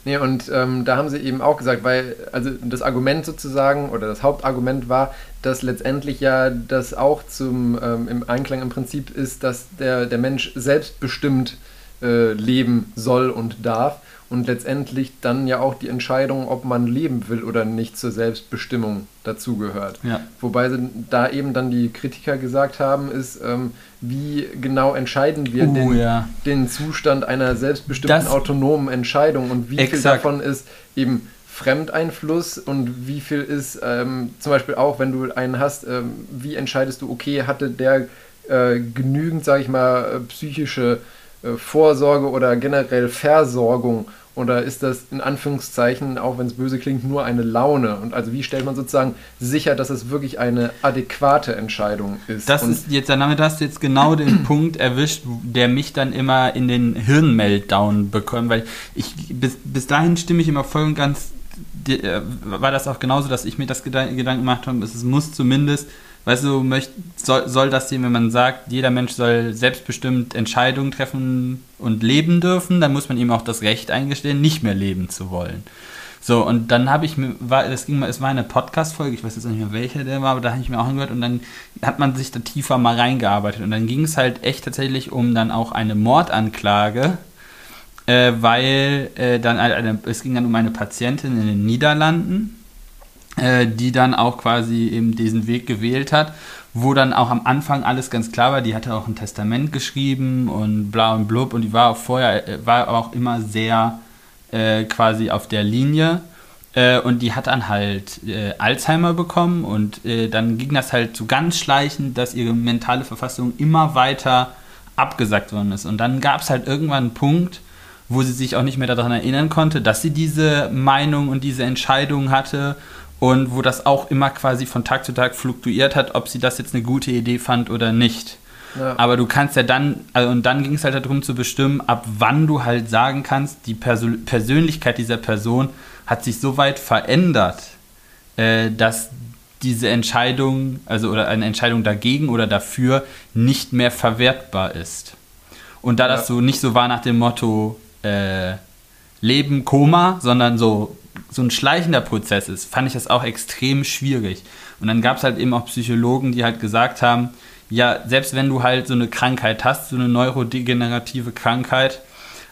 Nee, und ähm, da haben sie eben auch gesagt, weil, also das Argument sozusagen oder das Hauptargument war, dass letztendlich ja das auch zum ähm, im Einklang im Prinzip ist, dass der, der Mensch selbstbestimmt äh, leben soll und darf und letztendlich dann ja auch die Entscheidung, ob man leben will oder nicht, zur Selbstbestimmung dazugehört. Ja. Wobei da eben dann die Kritiker gesagt haben, ist, ähm, wie genau entscheiden wir uh, den, ja. den, Zustand einer selbstbestimmten das autonomen Entscheidung und wie exakt. viel davon ist eben Fremdeinfluss und wie viel ist ähm, zum Beispiel auch, wenn du einen hast, ähm, wie entscheidest du, okay, hatte der äh, genügend, sage ich mal, psychische äh, Vorsorge oder generell Versorgung oder ist das in Anführungszeichen, auch wenn es böse klingt, nur eine Laune? Und also wie stellt man sozusagen sicher, dass es wirklich eine adäquate Entscheidung ist? Das und ist jetzt, damit hast du jetzt genau den Punkt erwischt, der mich dann immer in den Hirnmeltdown bekommt, weil ich bis, bis dahin stimme ich immer voll und ganz, äh, war das auch genauso, dass ich mir das Gedanken gemacht habe, es muss zumindest weißt du, möcht, soll, soll das sehen, wenn man sagt, jeder Mensch soll selbstbestimmt Entscheidungen treffen und leben dürfen, dann muss man ihm auch das Recht eingestehen, nicht mehr leben zu wollen. So, und dann habe ich mir, war, das ging mal, es war eine Podcast-Folge, ich weiß jetzt nicht mehr welcher der war, aber da habe ich mir auch angehört und dann hat man sich da tiefer mal reingearbeitet und dann ging es halt echt tatsächlich um dann auch eine Mordanklage, äh, weil äh, dann eine, es ging dann um eine Patientin in den Niederlanden, äh, die dann auch quasi eben diesen Weg gewählt hat, wo dann auch am Anfang alles ganz klar war. Die hatte auch ein Testament geschrieben und bla und blub und die war auch vorher, äh, war auch immer sehr äh, quasi auf der Linie. Äh, und die hat dann halt äh, Alzheimer bekommen und äh, dann ging das halt so ganz schleichend, dass ihre mentale Verfassung immer weiter abgesagt worden ist. Und dann gab es halt irgendwann einen Punkt, wo sie sich auch nicht mehr daran erinnern konnte, dass sie diese Meinung und diese Entscheidung hatte und wo das auch immer quasi von Tag zu Tag fluktuiert hat, ob sie das jetzt eine gute Idee fand oder nicht. Ja. Aber du kannst ja dann, also und dann ging es halt darum zu bestimmen, ab wann du halt sagen kannst, die Persön Persönlichkeit dieser Person hat sich so weit verändert, äh, dass diese Entscheidung, also oder eine Entscheidung dagegen oder dafür nicht mehr verwertbar ist. Und da ja. das so nicht so war nach dem Motto äh, Leben, Koma, sondern so so ein schleichender Prozess ist, fand ich das auch extrem schwierig. Und dann gab es halt eben auch Psychologen, die halt gesagt haben, ja, selbst wenn du halt so eine Krankheit hast, so eine neurodegenerative Krankheit,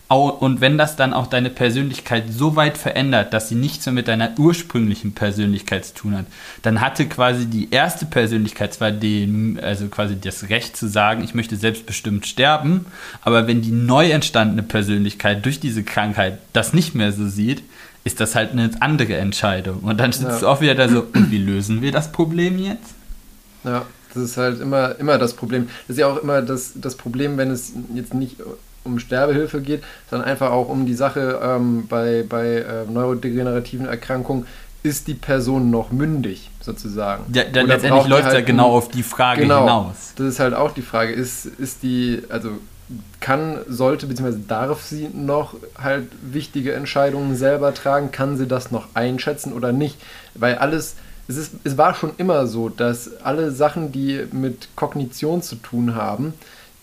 und wenn das dann auch deine Persönlichkeit so weit verändert, dass sie nichts mehr mit deiner ursprünglichen Persönlichkeit zu tun hat, dann hatte quasi die erste Persönlichkeit zwar den, also quasi das Recht zu sagen, ich möchte selbstbestimmt sterben, aber wenn die neu entstandene Persönlichkeit durch diese Krankheit das nicht mehr so sieht, ist das halt eine andere Entscheidung. Und dann sitzt ja. du auch wieder da so, und wie lösen wir das Problem jetzt? Ja, das ist halt immer, immer das Problem. Das ist ja auch immer das, das Problem, wenn es jetzt nicht um Sterbehilfe geht, sondern einfach auch um die Sache ähm, bei, bei äh, neurodegenerativen Erkrankungen, ist die Person noch mündig, sozusagen? Ja, dann letztendlich läuft es halt ja genau auf die Frage genau, hinaus. Das ist halt auch die Frage, ist, ist die, also kann, sollte bzw. darf sie noch halt wichtige Entscheidungen selber tragen? Kann sie das noch einschätzen oder nicht? Weil alles, es, ist, es war schon immer so, dass alle Sachen, die mit Kognition zu tun haben,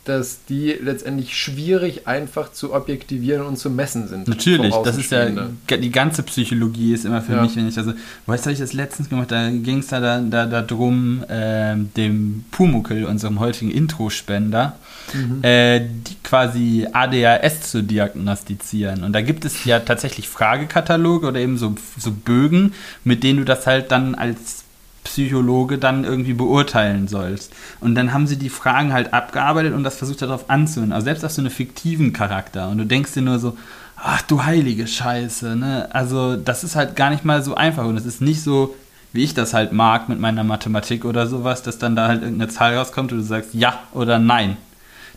dass die letztendlich schwierig einfach zu objektivieren und zu messen sind. Natürlich, das ist ja, die ganze Psychologie ist immer für ja. mich, wenn ich, also, weißt du, ich das letztens gemacht, da ging es da, da, da, drum, äh, dem Pumukel, unserem heutigen Introspender, mhm. äh, die quasi ADHS zu diagnostizieren. Und da gibt es ja tatsächlich Fragekataloge oder eben so, so Bögen, mit denen du das halt dann als Psychologe dann irgendwie beurteilen sollst. Und dann haben sie die Fragen halt abgearbeitet und das versucht darauf anzuhören. Also selbst auf so einen fiktiven Charakter. Und du denkst dir nur so, ach du heilige Scheiße, ne? Also das ist halt gar nicht mal so einfach. Und es ist nicht so, wie ich das halt mag mit meiner Mathematik oder sowas, dass dann da halt irgendeine Zahl rauskommt und du sagst ja oder nein.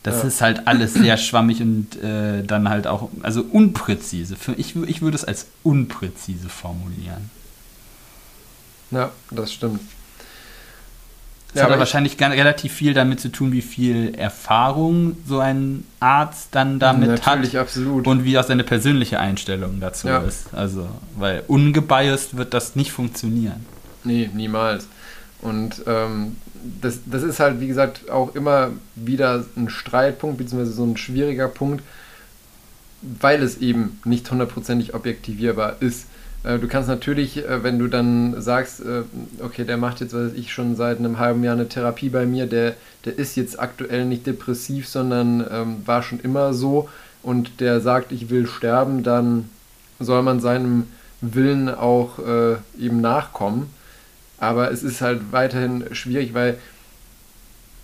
Das ja. ist halt alles sehr schwammig und äh, dann halt auch, also unpräzise. Für, ich, ich würde es als unpräzise formulieren. Ja, das stimmt. Das ja, hat wahrscheinlich relativ viel damit zu tun, wie viel Erfahrung so ein Arzt dann damit natürlich, hat. Natürlich, absolut. Und wie auch seine persönliche Einstellung dazu ja. ist. Also, weil ungebiased wird das nicht funktionieren. Nee, niemals. Und ähm, das, das ist halt, wie gesagt, auch immer wieder ein Streitpunkt, beziehungsweise so ein schwieriger Punkt, weil es eben nicht hundertprozentig objektivierbar ist. Äh, du kannst natürlich, äh, wenn du dann sagst, äh, okay, der macht jetzt, was ich schon seit einem halben Jahr eine Therapie bei mir, der, der ist jetzt aktuell nicht depressiv, sondern ähm, war schon immer so und der sagt, ich will sterben, dann soll man seinem Willen auch äh, eben nachkommen. Aber es ist halt weiterhin schwierig, weil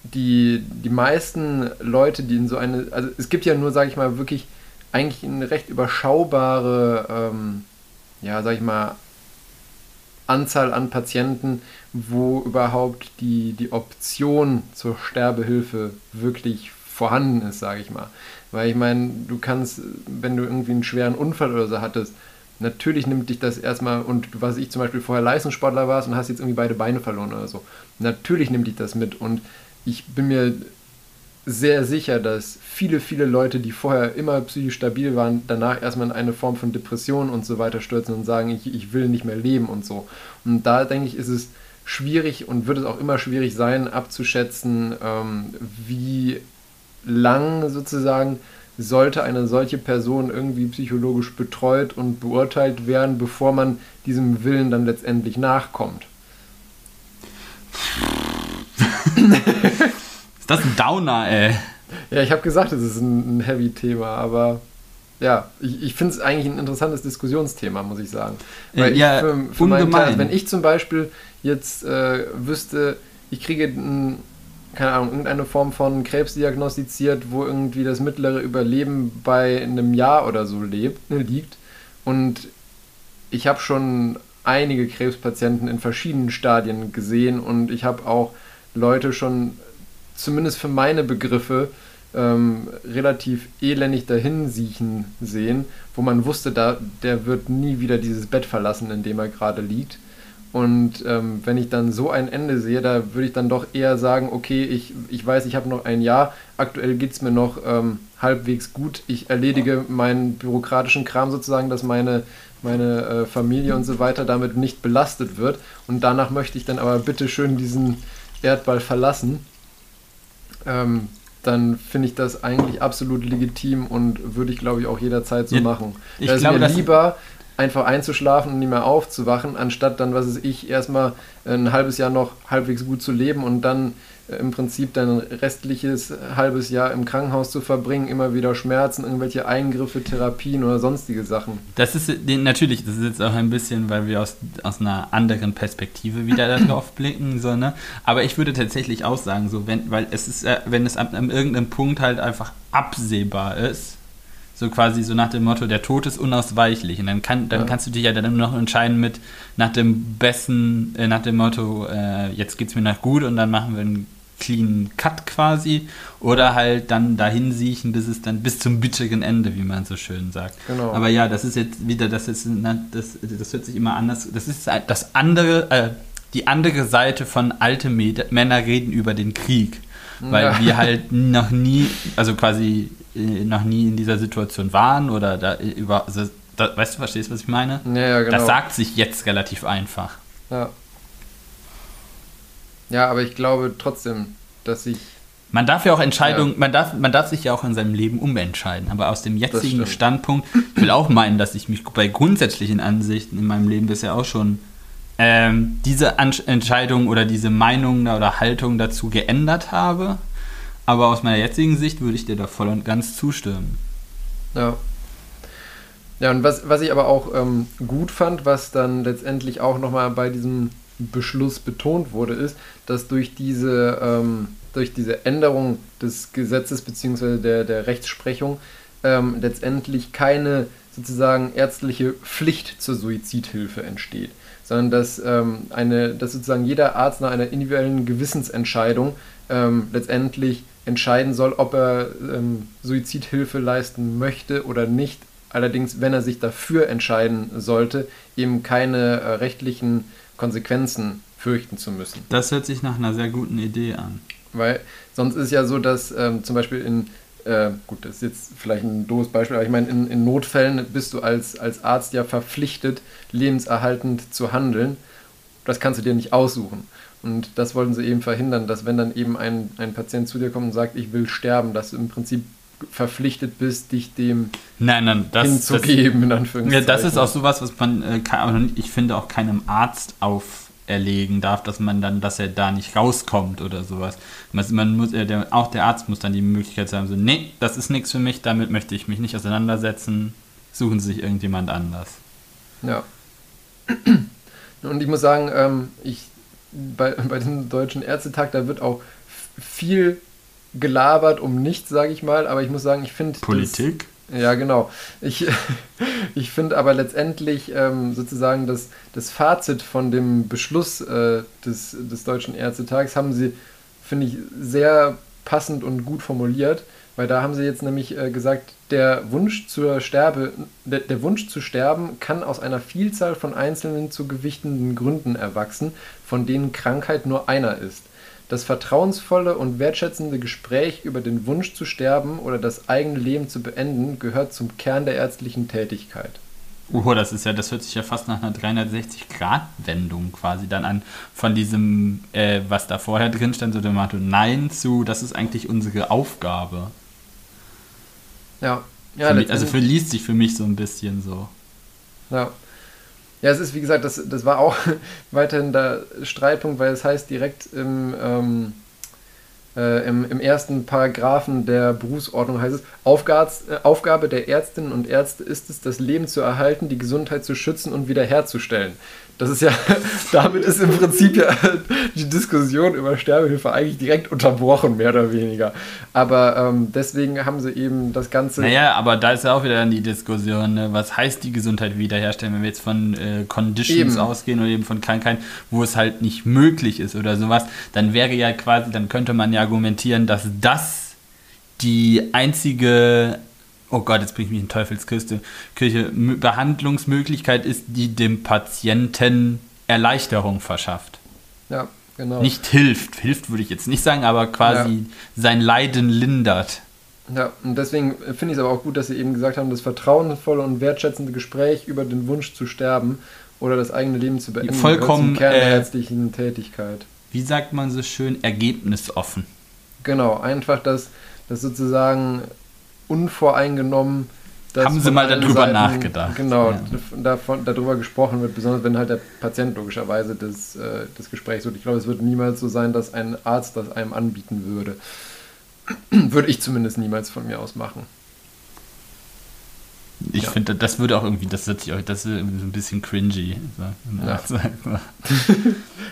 die, die meisten Leute, die in so eine, also es gibt ja nur, sage ich mal, wirklich eigentlich eine recht überschaubare, ähm, ja, sag ich mal, Anzahl an Patienten, wo überhaupt die, die Option zur Sterbehilfe wirklich vorhanden ist, sage ich mal. Weil ich meine, du kannst, wenn du irgendwie einen schweren Unfall oder so hattest, natürlich nimmt dich das erstmal, und was ich zum Beispiel vorher Leistungssportler warst und hast jetzt irgendwie beide Beine verloren oder so, natürlich nimmt dich das mit. Und ich bin mir sehr sicher, dass viele, viele Leute, die vorher immer psychisch stabil waren, danach erstmal in eine Form von Depression und so weiter stürzen und sagen, ich, ich will nicht mehr leben und so. Und da denke ich, ist es schwierig und wird es auch immer schwierig sein, abzuschätzen, ähm, wie lang sozusagen sollte eine solche Person irgendwie psychologisch betreut und beurteilt werden, bevor man diesem Willen dann letztendlich nachkommt. ist das ein Downer, ey? Ja, ich habe gesagt, es ist ein, ein Heavy-Thema, aber ja, ich, ich finde es eigentlich ein interessantes Diskussionsthema, muss ich sagen. Weil ja, ich für, für ungemein. Teil, wenn ich zum Beispiel jetzt äh, wüsste, ich kriege ein keine Ahnung, irgendeine Form von Krebs diagnostiziert, wo irgendwie das mittlere Überleben bei einem Jahr oder so lebt, ne, liegt. Und ich habe schon einige Krebspatienten in verschiedenen Stadien gesehen und ich habe auch Leute schon, zumindest für meine Begriffe, ähm, relativ elendig dahin siechen sehen, wo man wusste, da, der wird nie wieder dieses Bett verlassen, in dem er gerade liegt. Und ähm, wenn ich dann so ein Ende sehe, da würde ich dann doch eher sagen, okay, ich, ich weiß, ich habe noch ein Jahr, aktuell geht es mir noch ähm, halbwegs gut, ich erledige meinen bürokratischen Kram sozusagen, dass meine, meine äh, Familie und so weiter damit nicht belastet wird. Und danach möchte ich dann aber bitte schön diesen Erdball verlassen. Ähm, dann finde ich das eigentlich absolut legitim und würde ich, glaube ich, auch jederzeit so machen. Ich da ist glaube, mir lieber einfach einzuschlafen und nicht mehr aufzuwachen, anstatt dann, was weiß ich, erstmal ein halbes Jahr noch halbwegs gut zu leben und dann im Prinzip dein restliches halbes Jahr im Krankenhaus zu verbringen, immer wieder Schmerzen, irgendwelche Eingriffe, Therapien oder sonstige Sachen. Das ist natürlich, das ist jetzt auch ein bisschen, weil wir aus, aus einer anderen Perspektive wieder darauf blicken, so, ne? Aber ich würde tatsächlich auch sagen, so, wenn, weil es ist, wenn es an, an irgendeinem Punkt halt einfach absehbar ist, so quasi so nach dem Motto, der Tod ist unausweichlich. Und dann, kann, dann ja. kannst du dich ja dann nur noch entscheiden mit nach dem besten, äh, nach dem Motto, äh, jetzt geht's mir nach gut und dann machen wir einen clean Cut quasi. Oder halt dann dahin siechen, bis es dann bis zum bitterigen Ende, wie man so schön sagt. Genau. Aber ja, das ist jetzt wieder, das ist, das, das hört sich immer anders. Das ist das andere, äh, die andere Seite von alte Männer reden über den Krieg. Weil ja. wir halt noch nie, also quasi noch nie in dieser Situation waren oder da äh, über. Also, da, weißt du, verstehst du, was ich meine? Ja, ja, genau. Das sagt sich jetzt relativ einfach. Ja. Ja, aber ich glaube trotzdem, dass ich. Man darf ja auch Entscheidungen, ja. man, darf, man darf sich ja auch in seinem Leben umentscheiden. Aber aus dem jetzigen Standpunkt, ich will auch meinen, dass ich mich bei grundsätzlichen Ansichten in meinem Leben bisher auch schon ähm, diese An Entscheidung oder diese Meinung oder Haltung dazu geändert habe. Aber aus meiner jetzigen Sicht würde ich dir da voll und ganz zustimmen. Ja. Ja, und was, was ich aber auch ähm, gut fand, was dann letztendlich auch nochmal bei diesem Beschluss betont wurde, ist, dass durch diese, ähm, durch diese Änderung des Gesetzes bzw. Der, der Rechtsprechung ähm, letztendlich keine sozusagen ärztliche Pflicht zur Suizidhilfe entsteht, sondern dass, ähm, eine, dass sozusagen jeder Arzt nach einer individuellen Gewissensentscheidung ähm, letztendlich entscheiden soll, ob er ähm, Suizidhilfe leisten möchte oder nicht. Allerdings, wenn er sich dafür entscheiden sollte, eben keine äh, rechtlichen Konsequenzen fürchten zu müssen. Das hört sich nach einer sehr guten Idee an. Weil sonst ist es ja so, dass ähm, zum Beispiel in, äh, gut, das ist jetzt vielleicht ein doofes Beispiel, aber ich meine, in, in Notfällen bist du als, als Arzt ja verpflichtet, lebenserhaltend zu handeln. Das kannst du dir nicht aussuchen. Und das wollten sie eben verhindern, dass wenn dann eben ein, ein Patient zu dir kommt und sagt, ich will sterben, dass du im Prinzip verpflichtet bist, dich dem nein, nein, das, hinzugeben, das, in Anführungszeichen. Ja, das ist auch sowas, was man, äh, kann, ich finde, auch keinem Arzt auferlegen darf, dass man dann, dass er da nicht rauskommt oder sowas. Man muss, äh, der, auch der Arzt muss dann die Möglichkeit haben, so, nee, das ist nichts für mich, damit möchte ich mich nicht auseinandersetzen, suchen Sie sich irgendjemand anders. Ja. Und ich muss sagen, ähm, ich bei, bei diesem deutschen Ärztetag, da wird auch viel gelabert um nichts, sage ich mal, aber ich muss sagen, ich finde. Politik? Das, ja, genau. Ich, ich finde aber letztendlich ähm, sozusagen das, das Fazit von dem Beschluss äh, des, des Deutschen Ärztetags haben sie, finde ich, sehr passend und gut formuliert. Weil da haben sie jetzt nämlich äh, gesagt, der Wunsch zur Sterbe, der, der, Wunsch zu sterben kann aus einer Vielzahl von einzelnen zu gewichtenden Gründen erwachsen, von denen Krankheit nur einer ist. Das vertrauensvolle und wertschätzende Gespräch über den Wunsch zu sterben oder das eigene Leben zu beenden gehört zum Kern der ärztlichen Tätigkeit. Oh, das ist ja, das hört sich ja fast nach einer 360-Grad-Wendung quasi dann an von diesem, äh, was da vorher drin stand, so dem Motto Nein zu, das ist eigentlich unsere Aufgabe. Ja. ja für mich, also verliest sich für mich so ein bisschen so. Ja. Ja, es ist wie gesagt, das, das war auch weiterhin der Streitpunkt, weil es heißt direkt im, ähm, äh, im, im, ersten Paragraphen der Berufsordnung heißt es, Aufgabe, äh, Aufgabe der Ärztinnen und Ärzte ist es, das Leben zu erhalten, die Gesundheit zu schützen und wiederherzustellen. Das ist ja, damit ist im Prinzip ja die Diskussion über Sterbehilfe eigentlich direkt unterbrochen, mehr oder weniger. Aber ähm, deswegen haben sie eben das Ganze. Naja, aber da ist ja auch wieder dann die Diskussion, ne? was heißt die Gesundheit wiederherstellen, wenn wir jetzt von äh, Conditions eben. ausgehen oder eben von Krankheiten, wo es halt nicht möglich ist oder sowas, dann wäre ja quasi, dann könnte man ja argumentieren, dass das die einzige oh Gott, jetzt bringe ich mich in Teufelsküste, Kirche, Behandlungsmöglichkeit ist, die dem Patienten Erleichterung verschafft. Ja, genau. Nicht hilft, hilft würde ich jetzt nicht sagen, aber quasi ja. sein Leiden lindert. Ja, und deswegen finde ich es aber auch gut, dass Sie eben gesagt haben, das vertrauensvolle und wertschätzende Gespräch über den Wunsch zu sterben oder das eigene Leben zu beenden, vollkommen Kern der äh, ärztlichen Tätigkeit. Wie sagt man so schön, ergebnisoffen. Genau, einfach, dass, dass sozusagen unvoreingenommen. Haben Sie mal darüber Seiten, nachgedacht? Genau, ja. davon, darüber gesprochen wird, besonders wenn halt der Patient logischerweise das, äh, das Gespräch sucht. Ich glaube, es wird niemals so sein, dass ein Arzt das einem anbieten würde. würde ich zumindest niemals von mir aus machen. Ich ja. finde, das würde auch irgendwie, das wird das ist so ein bisschen cringy. So, ja.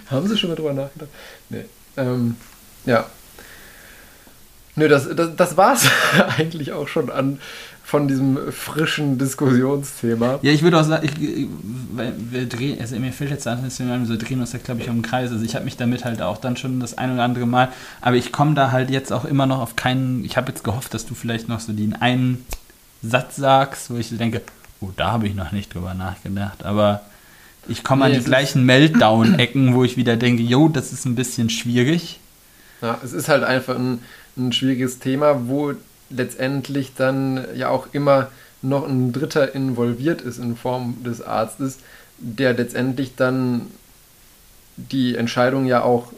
Haben Sie schon mal drüber nachgedacht? Nee. Ähm, ja, Nö, das, das, das war es eigentlich auch schon an von diesem frischen Diskussionsthema. Ja, ich würde auch sagen, ich, wir drehen, also mir fällt jetzt an, wir drehen uns da, glaube ich, um Kreis. Also ich habe mich damit halt auch dann schon das ein oder andere Mal, aber ich komme da halt jetzt auch immer noch auf keinen, ich habe jetzt gehofft, dass du vielleicht noch so den einen Satz sagst, wo ich denke, oh, da habe ich noch nicht drüber nachgedacht, aber ich komme nee, an die gleichen Meltdown-Ecken, wo ich wieder denke, jo, das ist ein bisschen schwierig. Ja, es ist halt einfach ein ein schwieriges Thema, wo letztendlich dann ja auch immer noch ein Dritter involviert ist in Form des Arztes, der letztendlich dann die Entscheidung ja auch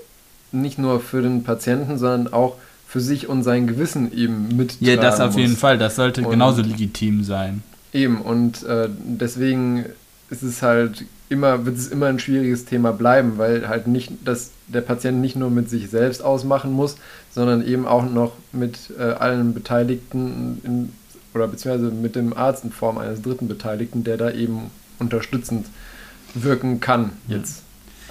nicht nur für den Patienten, sondern auch für sich und sein Gewissen eben mittragen Ja, das auf muss. jeden Fall, das sollte und genauso legitim sein. Eben, und äh, deswegen ist es halt immer, wird es immer ein schwieriges Thema bleiben, weil halt nicht, dass der Patient nicht nur mit sich selbst ausmachen muss, sondern eben auch noch mit äh, allen Beteiligten in, oder beziehungsweise mit dem Arzt in Form eines dritten Beteiligten, der da eben unterstützend wirken kann jetzt.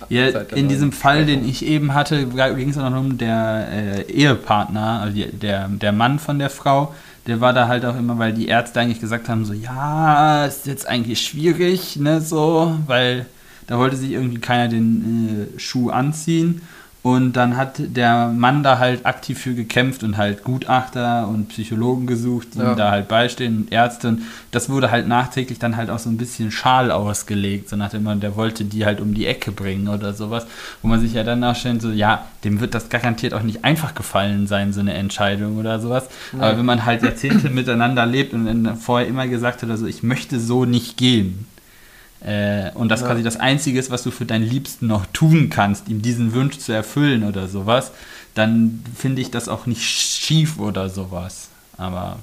Ja, in diesem Fall, den ich eben hatte, ging es auch noch um der äh, Ehepartner, also die, der, der Mann von der Frau, der war da halt auch immer, weil die Ärzte eigentlich gesagt haben, so, ja, ist jetzt eigentlich schwierig, ne, so, weil da wollte sich irgendwie keiner den äh, Schuh anziehen. Und dann hat der Mann da halt aktiv für gekämpft und halt Gutachter und Psychologen gesucht, die Ja. ihm da halt beistehen und Ärzte. Und das wurde halt nachträglich dann halt auch so ein bisschen schal ausgelegt, so nach dem Motto, der wollte die halt um die Ecke bringen oder sowas. Wo man sich ja dann nachstellt, so, ja, dem wird das garantiert auch nicht einfach gefallen sein, so eine Entscheidung oder sowas. Aber wenn man halt Jahrzehnte miteinander lebt und dann vorher immer gesagt hat, also ich möchte so nicht gehen, äh, und das Ja. quasi das Einzige ist, was du für deinen Liebsten noch tun kannst, ihm diesen Wunsch zu erfüllen oder sowas, dann finde ich das auch nicht schief oder sowas. Aber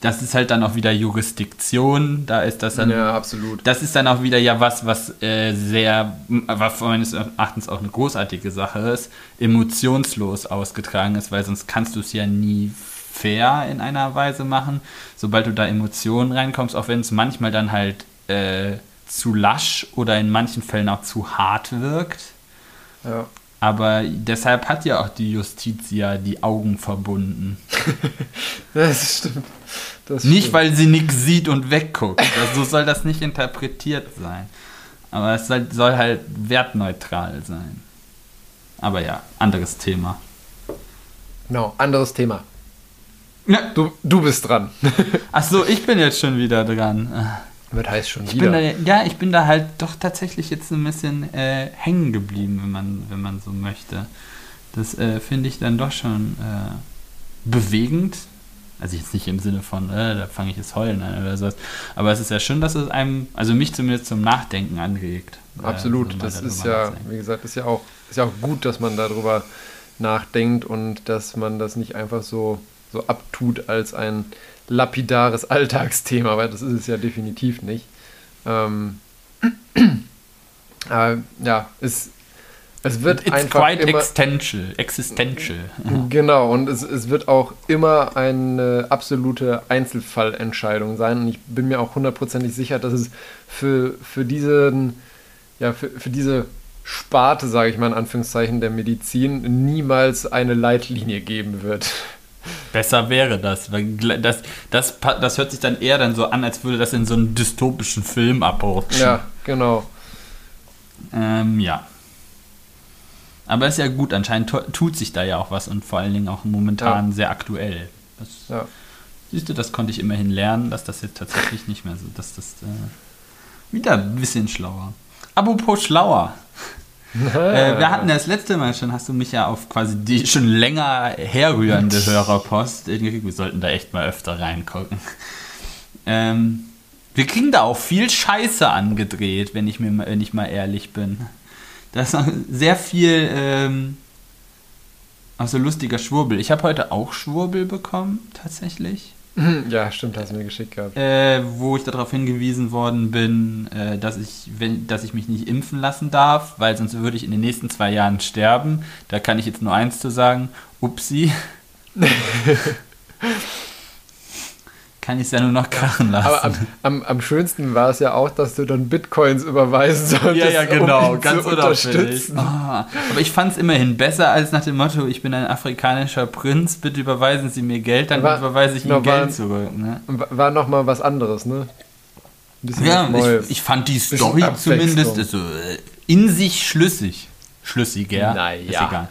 das ist halt dann auch wieder Jurisdiktion, da ist das dann Ja, absolut. das ist dann auch wieder ja was, was äh, sehr, was meines Erachtens auch eine großartige Sache ist, emotionslos ausgetragen ist, weil sonst kannst du es ja nie fair in einer Weise machen. Sobald du da Emotionen reinkommst, auch wenn es manchmal dann halt äh, zu lasch oder in manchen Fällen auch zu hart wirkt. Ja. Aber deshalb hat ja auch die Justiz ja die Augen verbunden. Das stimmt. Das Nicht, stimmt. weil sie nichts sieht und wegguckt. Also so soll das nicht interpretiert sein. Aber es soll, soll halt wertneutral sein. Aber ja, anderes Thema. Genau, anderes Thema. Ja. Du, du bist dran. Achso, ich bin jetzt schon wieder dran. Was heißt schon Ich bin da, wieder? ja, ich bin da halt doch tatsächlich jetzt ein bisschen äh, hängen geblieben, wenn man, wenn man so möchte. Das äh, finde ich dann doch schon äh, bewegend. Also jetzt nicht im Sinne von, äh, da fange ich jetzt heulen an oder sowas. Aber es ist ja schön, dass es einem, also mich zumindest zum Nachdenken anregt. äh, Absolut. so das ist ja, wie gesagt, ist ja auch, ist ja auch gut, dass man darüber nachdenkt und dass man das nicht einfach so, so abtut als ein lapidares Alltagsthema, weil das ist es ja definitiv nicht. Ähm, aber ja, es, es wird It's einfach quite immer, existential. Existential. Genau, und es, es wird auch immer eine absolute Einzelfallentscheidung sein. Und ich bin mir auch hundertprozentig sicher, dass es für, für, diesen, ja, für, für diese Sparte, sage ich mal in Anführungszeichen, der Medizin niemals eine Leitlinie geben wird. Besser wäre das. Das, das. Das hört sich dann eher dann so an, als würde das in so einen dystopischen Film abrutschen. Ja, genau. Ähm, ja. Aber ist ja gut, anscheinend tu- tut sich da ja auch was und vor allen Dingen auch momentan sehr aktuell. Das, Ja. Siehst du, das konnte ich immerhin lernen, dass das jetzt tatsächlich nicht mehr so, dass das äh, wieder ein bisschen schlauer. Apropos schlauer. Äh, wir hatten das letzte Mal schon, hast du mich ja auf quasi die schon länger herrührende Hörerpost. irgendwie, Wir sollten da echt mal öfter reingucken. Ähm, wir kriegen da auch viel Scheiße angedreht, wenn ich, mir, mal- wenn ich mal ehrlich bin. Da ist noch sehr viel ähm, auch so lustiger Schwurbel. Ich habe heute auch Schwurbel bekommen, tatsächlich Ja, stimmt, hast du mir geschickt gehabt. äh, wo ich darauf hingewiesen worden bin, äh, dass, ich, wenn, dass ich mich nicht impfen lassen darf, weil sonst würde ich in den nächsten zwei Jahren sterben. Da kann ich jetzt nur eins zu sagen, upsi. kann ich es ja nur noch krachen lassen. Aber am, am, am schönsten war es ja auch, dass du dann Bitcoins überweisen solltest, ja, ja, genau, um ganz unterstützen. Ah, aber ich fand es immerhin besser als nach dem Motto, ich bin ein afrikanischer Prinz, bitte überweisen Sie mir Geld, dann War- überweise ich Ihnen Geld zurück. Ne? War nochmal was anderes, ne? Ja, ich, ich fand die Story zumindest ist so, äh, in sich schlüssig. Schlüssiger. Naja. Ist egal.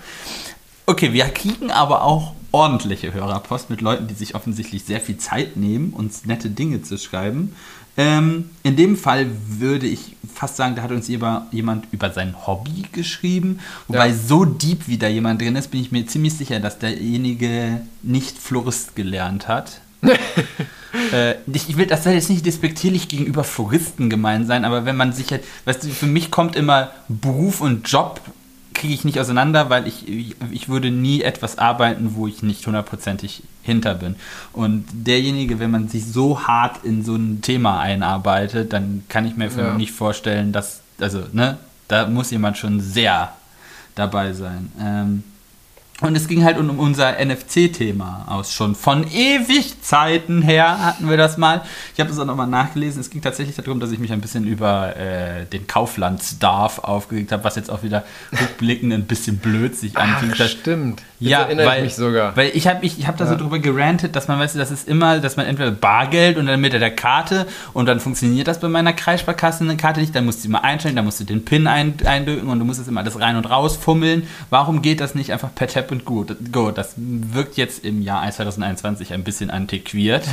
Okay, wir kriegen aber auch ordentliche Hörerpost mit Leuten, die sich offensichtlich sehr viel Zeit nehmen, uns nette Dinge zu schreiben. Ähm, in dem Fall würde ich fast sagen, da hat uns jemand über sein Hobby geschrieben. Wobei Ja. so deep wie da jemand drin ist, bin ich mir ziemlich sicher, dass derjenige nicht Florist gelernt hat. Äh, ich will, das soll jetzt nicht despektierlich gegenüber Floristen gemein sein, aber wenn man sich halt, weißt du, für mich kommt immer Beruf und Job kriege ich nicht auseinander, weil ich, ich, würde nie etwas arbeiten, wo ich nicht hundertprozentig hinter bin. Und derjenige, wenn man sich so hart in so ein Thema einarbeitet, dann kann ich mir Ja. nicht vorstellen, dass, also, ne, da muss jemand schon sehr dabei sein. Ähm, Und es ging halt um unser NFC-Thema aus. Schon von ewig Zeiten her hatten wir das mal. Ich habe es auch nochmal nachgelesen. Es ging tatsächlich darum, dass ich mich ein bisschen über äh, den Kaufland-Staff aufgeregt habe, was jetzt auch wieder rückblickend ein bisschen blöd sich anfühlt. Ach, stimmt. Jetzt ja, erinnere weil, ich mich sogar. Weil ich habe ich, ich hab da ja. so drüber gerantet, dass man weiß, das ist immer, dass man entweder Bargeld und dann mit der Karte und dann funktioniert das bei meiner Kreissparkasse eine Karte nicht. Dann musst du sie mal einstellen, dann musst du den PIN ein, eindrücken und du musst es immer alles rein und raus fummeln. Warum geht das nicht einfach per Tap und gut. Go. Das wirkt jetzt im Jahr 2021 ein bisschen antiquiert,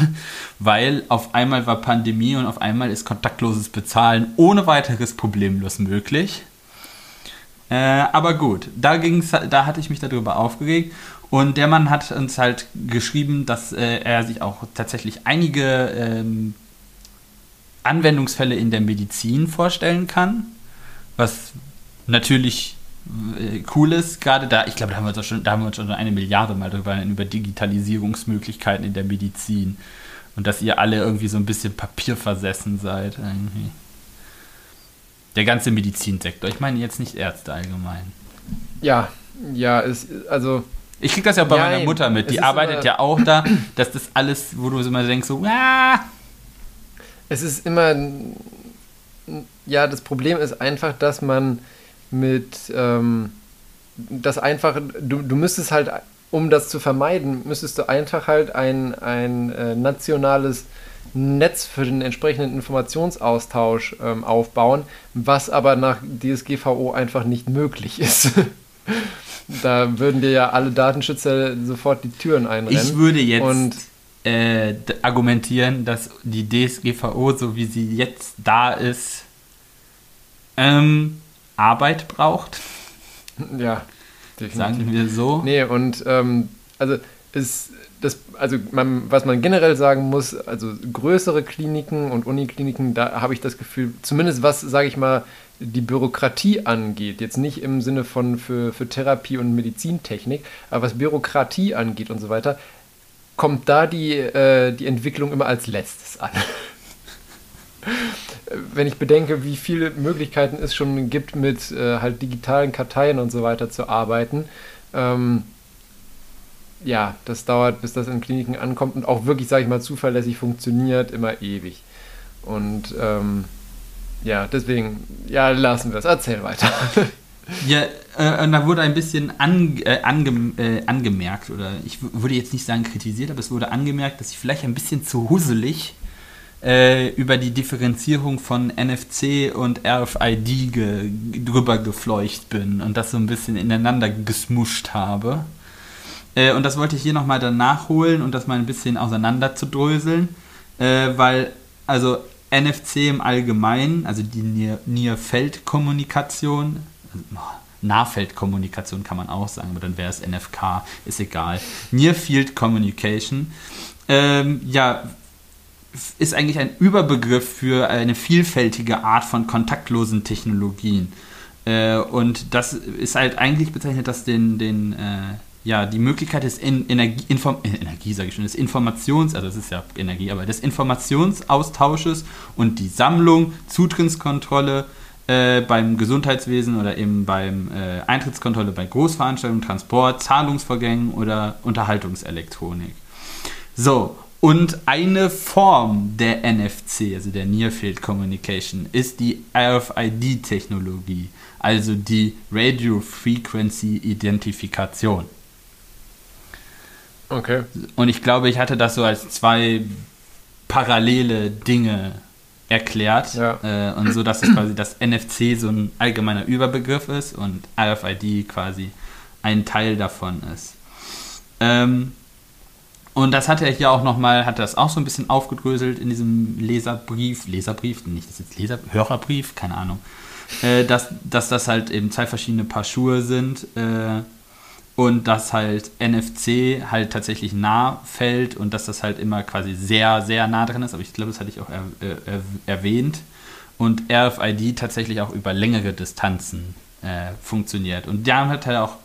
weil auf einmal war Pandemie und auf einmal ist kontaktloses Bezahlen ohne weiteres problemlos möglich. Äh, aber gut, da, ging's, da hatte ich mich darüber aufgeregt. Und der Mann hat uns halt geschrieben, dass äh, er sich auch tatsächlich einige ähm, Anwendungsfälle in der Medizin vorstellen kann, was natürlich Cooles, gerade da, ich glaube, da haben wir uns schon, da haben wir uns schon eine Milliarde mal drüber über Digitalisierungsmöglichkeiten in der Medizin und dass ihr alle irgendwie so ein bisschen papierversessen seid. Irgendwie. Der ganze Medizinsektor. Ich meine jetzt nicht Ärzte allgemein. Ja, ja, ist, also. Ich kriege das ja bei ja, meiner Mutter mit. Die arbeitet ja auch da, dass das alles, wo du immer denkst, so, ah. Es ist immer. Ja, das Problem ist einfach, dass man mit ähm, das einfach, du, du müsstest halt, um das zu vermeiden, müsstest du einfach halt ein, ein äh, nationales Netz für den entsprechenden Informationsaustausch ähm, aufbauen, was aber nach DSGVO einfach nicht möglich ist. da würden dir ja alle Datenschützer sofort die Türen einrennen. Ich würde jetzt und, äh, argumentieren, dass die DSGVO, so wie sie jetzt da ist, ähm, Arbeit braucht. Ja, definitiv. Sagen wir so. Nee, und ähm, also ist das, also man, was man generell sagen muss, also größere Kliniken und Unikliniken, da habe ich das Gefühl, zumindest was, sage ich mal, die Bürokratie angeht, jetzt nicht im Sinne von für, für Therapie und Medizintechnik, aber was Bürokratie angeht und so weiter, kommt da die, äh, die Entwicklung immer als letztes an wenn ich bedenke, wie viele Möglichkeiten es schon gibt, mit äh, halt digitalen Karteien und so weiter zu arbeiten, ähm, ja, das dauert, bis das in Kliniken ankommt und auch wirklich, sage ich mal, zuverlässig funktioniert, immer ewig. Und ähm, ja, deswegen, ja, lassen wir es. Erzähl weiter. Ja, äh, und da wurde ein bisschen an, äh, ange, äh, angemerkt, oder ich würde jetzt nicht sagen kritisiert, aber es wurde angemerkt, dass ich vielleicht ein bisschen zu huselig äh, über die Differenzierung von NFC und RFID ge drüber gefleucht bin und das so ein bisschen ineinander gesmuscht habe. Äh, und das wollte ich hier nochmal dann nachholen und das mal ein bisschen auseinander zu dröseln, äh, weil also NFC im Allgemeinen, also die Near-Feld-Kommunikation, Nahfeldkommunikation kann man auch sagen, aber dann wäre es NFK, ist egal. Near Field Communication, ähm, ja, ist eigentlich ein Überbegriff für eine vielfältige Art von kontaktlosen Technologien. Äh, und das ist halt eigentlich bezeichnet das den, den äh, ja, die Möglichkeit des in, Energie, Inform, Energie sage ich schon, des Informations, also es ist ja Energie, aber des Informationsaustausches und die Sammlung, Zutrittskontrolle äh, beim Gesundheitswesen oder eben beim äh, Eintrittskontrolle bei Großveranstaltungen, Transport, Zahlungsvorgängen oder Unterhaltungselektronik. So, und eine Form der NFC, also der Near Field Communication, ist die RFID-Technologie, also die Radio Frequency Identifikation. Okay. Und ich glaube, ich hatte das so als zwei parallele Dinge erklärt. Ja. Äh, und so, dass es quasi das NFC so ein allgemeiner Überbegriff ist und RFID quasi ein Teil davon ist. Ähm, und das hat er hier auch nochmal, hat das auch so ein bisschen aufgedröselt in diesem Leserbrief, Leserbrief, nicht das jetzt Leser, Hörerbrief, keine Ahnung, äh, dass, dass das halt eben zwei verschiedene Paar Schuhe sind äh, und dass halt NFC halt tatsächlich nah fällt und dass das halt immer quasi sehr, sehr nah drin ist, aber ich glaube, das hatte ich auch er, er, erwähnt und RFID tatsächlich auch über längere Distanzen äh, funktioniert. Und da hat halt auch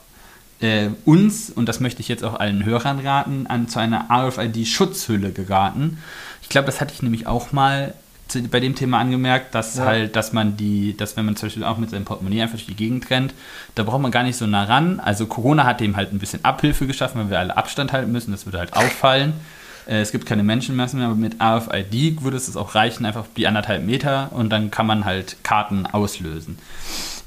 äh, uns, und das möchte ich jetzt auch allen Hörern raten, an zu einer RFID-Schutzhülle geraten. Ich glaube, das hatte ich nämlich auch mal zu, bei dem Thema angemerkt, dass Ja. halt, dass man die, dass wenn man zum Beispiel auch mit seinem Portemonnaie einfach durch die Gegend rennt, da braucht man gar nicht so nah ran. Also Corona hat dem halt ein bisschen Abhilfe geschaffen, weil wir alle Abstand halten müssen, das würde halt auffallen. Äh, Es gibt keine Menschenmassen mehr, aber mit AFID würde es auch reichen, einfach die anderthalb Meter und dann kann man halt Karten auslösen.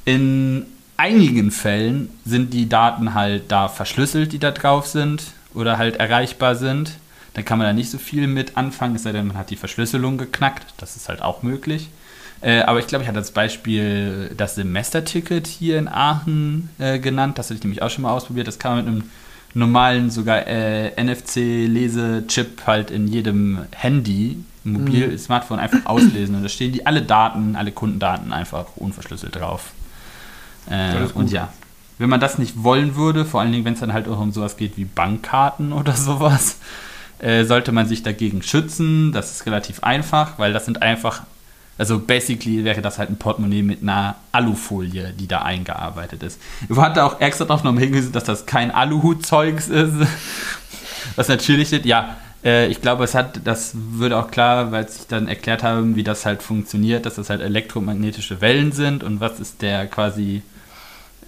In einigen Fällen sind die Daten halt da verschlüsselt, die da drauf sind oder halt erreichbar sind. Dann kann man da nicht so viel mit anfangen, es sei denn, man hat die Verschlüsselung geknackt. Das ist halt auch möglich. Äh, aber ich glaube, ich hatte als Beispiel das Semesterticket hier in Aachen äh, genannt. Das hatte ich nämlich auch schon mal ausprobiert. Das kann man mit einem normalen, sogar äh, NFC-Lesechip halt in jedem Handy, Mobil, Smartphone einfach auslesen. Und da stehen die alle Daten, alle Kundendaten einfach unverschlüsselt drauf. Äh, und ja, wenn man das nicht wollen würde, vor allen Dingen, wenn es dann halt auch um sowas geht wie Bankkarten oder sowas, äh, sollte man sich dagegen schützen. Das ist relativ einfach, weil das sind einfach, also basically wäre das halt ein Portemonnaie mit einer Alufolie, die da eingearbeitet ist. Ich hatte auch extra darauf nochmal hingewiesen, dass das kein Aluhutzeugs ist. Was natürlich ja, äh, ich glaube, es hat, das würde auch klar, weil ich dann erklärt habe, wie das halt funktioniert, dass das halt elektromagnetische Wellen sind und was ist der quasi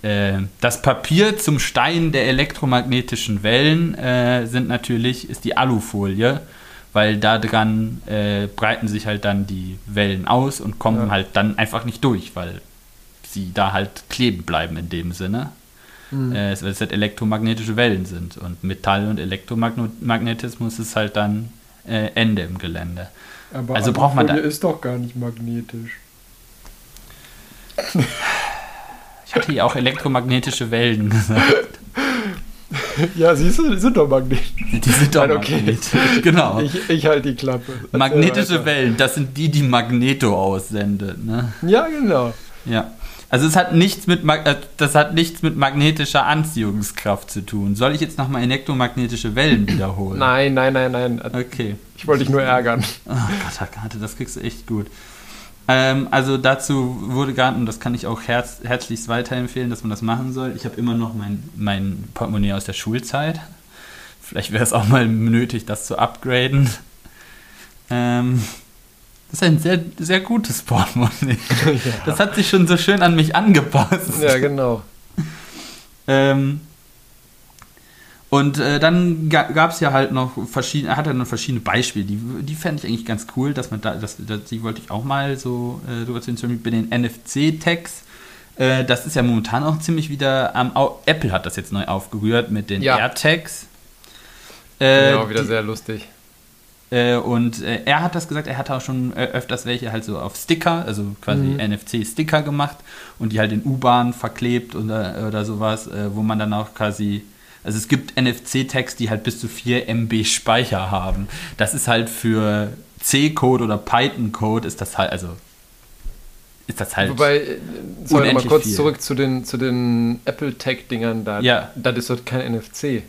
äh, das Papier zum Stein der elektromagnetischen Wellen äh, sind natürlich, ist die Alufolie, weil da dran äh, breiten sich halt dann die Wellen aus und kommen Ja. halt dann einfach nicht durch, weil sie da halt kleben bleiben in dem Sinne. Mhm. Äh, es- weil es halt elektromagnetische Wellen sind und Metall und Elektromagnetismus ist halt dann äh, Ende im Gelände. Aber also braucht man da- ist doch gar nicht magnetisch. Ich hatte ja auch elektromagnetische Wellen gesagt. Ja, siehst du, die sind doch magnetisch. Die sind doch Nein, okay. magnetisch. Genau. Ich, ich halte die Klappe. Magnetische. Wellen, das sind die, die Magneto aussendet. Ne? Ja, genau. Ja. Also es hat nichts mit äh, das hat nichts mit magnetischer Anziehungskraft zu tun. Soll ich jetzt nochmal elektromagnetische Wellen wiederholen? Nein, nein, nein, nein. Okay. Ich wollte dich nur ärgern. Oh Gott, Agathe, das kriegst du echt gut. Ähm, also dazu wurde gerade, und das kann ich auch herz herzlichst weiterempfehlen, dass man das machen soll. Ich habe immer noch mein, mein Portemonnaie aus der Schulzeit. Vielleicht wäre es auch mal nötig, das zu upgraden. Ähm, das ist ein sehr, sehr gutes Portemonnaie. Das hat sich schon so schön an mich angepasst. Ja, genau. Ähm, und äh, dann ga, gab es ja halt noch verschiedene, er hat er noch verschiedene Beispiele, die, die fände ich eigentlich ganz cool, dass man da, das, das, die wollte ich auch mal so äh, drüber zu zum Beispiel bei den NFC-Tags. Äh, das ist ja momentan auch ziemlich wieder am, Au Apple hat das jetzt neu aufgerührt mit den Ja. AirTags. Äh, Genau, wieder die- sehr lustig. Äh, und äh, er hat das gesagt, er hat auch schon äh, öfters welche halt so auf Sticker, also quasi Mhm. NFC-Sticker gemacht und die halt in U-Bahn verklebt oder, oder sowas, äh, wo man dann auch quasi. Also es gibt NFC-Tags, die halt bis zu 4 MB Speicher haben. Das ist halt für C-Code oder Python-Code ist das halt, also ist das halt. Wobei, sorry, mal kurz viel. zurück zu den, zu den Apple-Tag-Dingern da. Ja. Das ist doch kein NFC,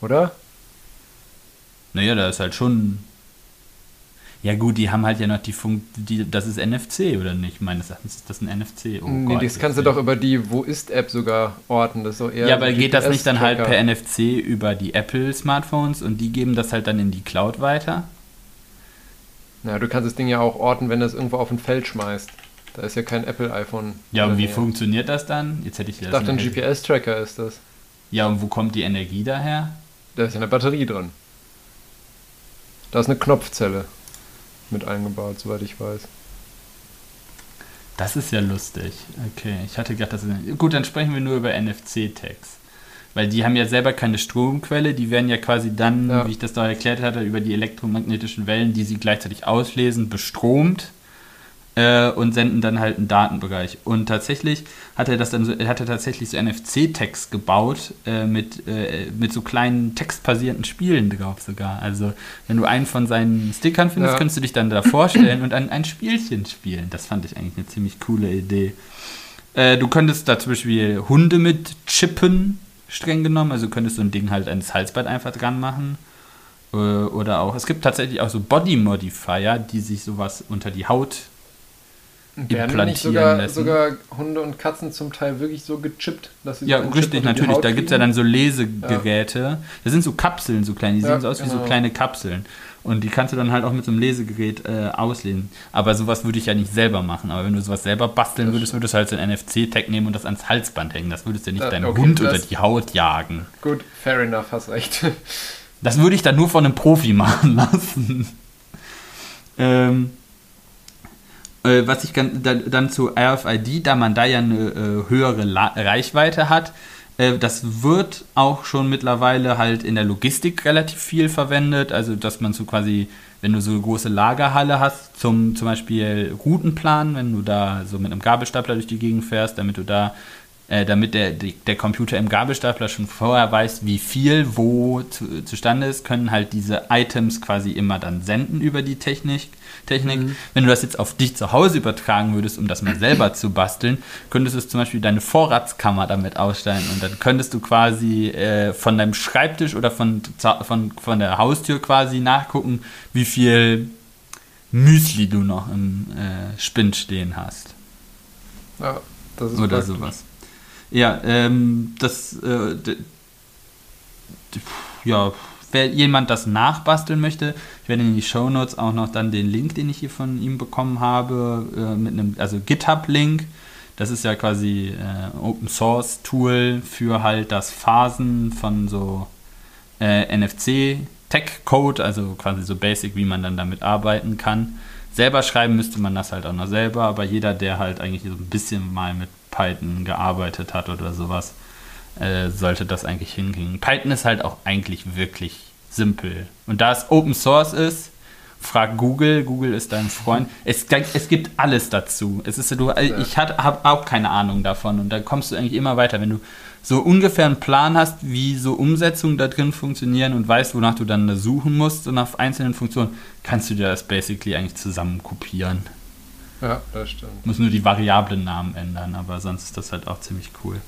oder? naja, da ist halt schon. Ja gut, die haben halt ja noch die Funk, die, das ist NFC oder nicht? Meines Erachtens ist das ein NFC. Oh nee, Gott, das kannst du doch über die Wo ist-App sogar orten. Das ist doch eher Ja, aber geht das nicht dann halt per. NFC über die Apple-Smartphones und die geben das halt dann in die Cloud weiter? Ja, du kannst das Ding ja auch orten, wenn du es irgendwo auf ein Feld schmeißt. Da ist ja kein Apple-iPhone. Ja, in und wie Nähe. funktioniert das dann? Jetzt hätte ich Ich das dachte, ein GPS-Tracker ist das. Ja, und wo kommt die Energie daher? Da ist ja eine Batterie drin. Da ist eine Knopfzelle mit eingebaut, soweit ich weiß. Das ist ja lustig. Okay, ich hatte gedacht, das ist. Gut, dann sprechen wir nur über NFC-Tags. Weil die haben ja selber keine Stromquelle, die werden ja quasi dann, Ja. wie ich das da erklärt hatte, über die elektromagnetischen Wellen, die sie gleichzeitig auslesen, bestromt äh, und senden dann halt einen Datenbereich. Und tatsächlich hat er das dann so, er hatte tatsächlich so NFC-Tags gebaut äh, mit, äh, mit so kleinen textbasierten Spielen drauf sogar. Also wenn du einen von seinen Stickern findest, Ja. könntest du dich dann da vorstellen und ein, ein Spielchen spielen. Das fand ich eigentlich eine ziemlich coole Idee. Äh, du könntest da zum Beispiel Hunde mit chippen, streng genommen. Also du könntest so ein Ding halt ans Halsband einfach dran machen. Äh, oder auch, es gibt tatsächlich auch so Body Modifier, die sich sowas unter die Haut Werden nicht sogar, sogar Hunde und Katzen zum Teil wirklich so gechippt, dass sie Ja, so richtig, natürlich. Da gibt es ja dann so Lesegeräte. Ja. Das sind so Kapseln, so kleine. Die ja, sehen so aus genau. wie so kleine Kapseln. Und die kannst du dann halt auch mit so einem Lesegerät äh, auslesen. Aber sowas würde ich ja nicht selber machen. Aber wenn du sowas selber basteln würdest, würdest du halt so ein NFC-Tag nehmen und das ans Halsband hängen. Das würdest du ja nicht ja, deinem okay, Hund unter die Haut jagen. Gut, fair enough, hast recht. Das würde ich dann nur von einem Profi machen lassen. ähm, äh, was ich dann, dann zu RFID, da man da ja eine äh, höhere Reichweite hat, äh, das wird auch schon mittlerweile halt in der Logistik relativ viel verwendet. Also, dass man so quasi, wenn du so eine große Lagerhalle hast, zum, zum Beispiel Routenplan, wenn du da so mit einem Gabelstapler durch die Gegend fährst, damit du da äh, damit der, der Computer im Gabelstapler schon vorher weiß, wie viel wo zu, zustande ist, können halt diese Items quasi immer dann senden über die Technik. Technik. Mhm. Wenn du das jetzt auf dich zu Hause übertragen würdest, um das mal selber zu basteln, könntest du zum Beispiel deine Vorratskammer damit ausstellen und dann könntest du quasi äh, von deinem Schreibtisch oder von, von, von der Haustür quasi nachgucken, wie viel Müsli du noch im äh, Spind stehen hast. Ja, das ist Oder praktisch. sowas. Ja, ähm, das, äh, ja, wer jemand das nachbasteln möchte, ich werde in die Show Notes auch noch dann den Link, den ich hier von ihm bekommen habe, äh, mit einem, also GitHub-Link. Das ist ja quasi äh, Open Source Tool für halt das Phasen von so äh, NFC Tech Code, also quasi so basic, wie man dann damit arbeiten kann. Selber schreiben müsste man das halt auch noch selber, aber jeder, der halt eigentlich so ein bisschen mal mit Python gearbeitet hat oder sowas, äh, sollte das eigentlich hingehen. Python ist halt auch eigentlich wirklich simpel. Und da es Open Source ist, frag Google, Google ist dein Freund. Es, es gibt alles dazu. Es ist, du, ich habe auch keine Ahnung davon und da kommst du eigentlich immer weiter, wenn du so ungefähr einen Plan hast, wie so Umsetzungen da drin funktionieren und weißt, wonach du dann suchen musst und auf einzelnen Funktionen, kannst du dir das basically eigentlich zusammen kopieren. Ja, das stimmt. Muss nur die Variablen-Namen ändern, aber sonst ist das halt auch ziemlich cool.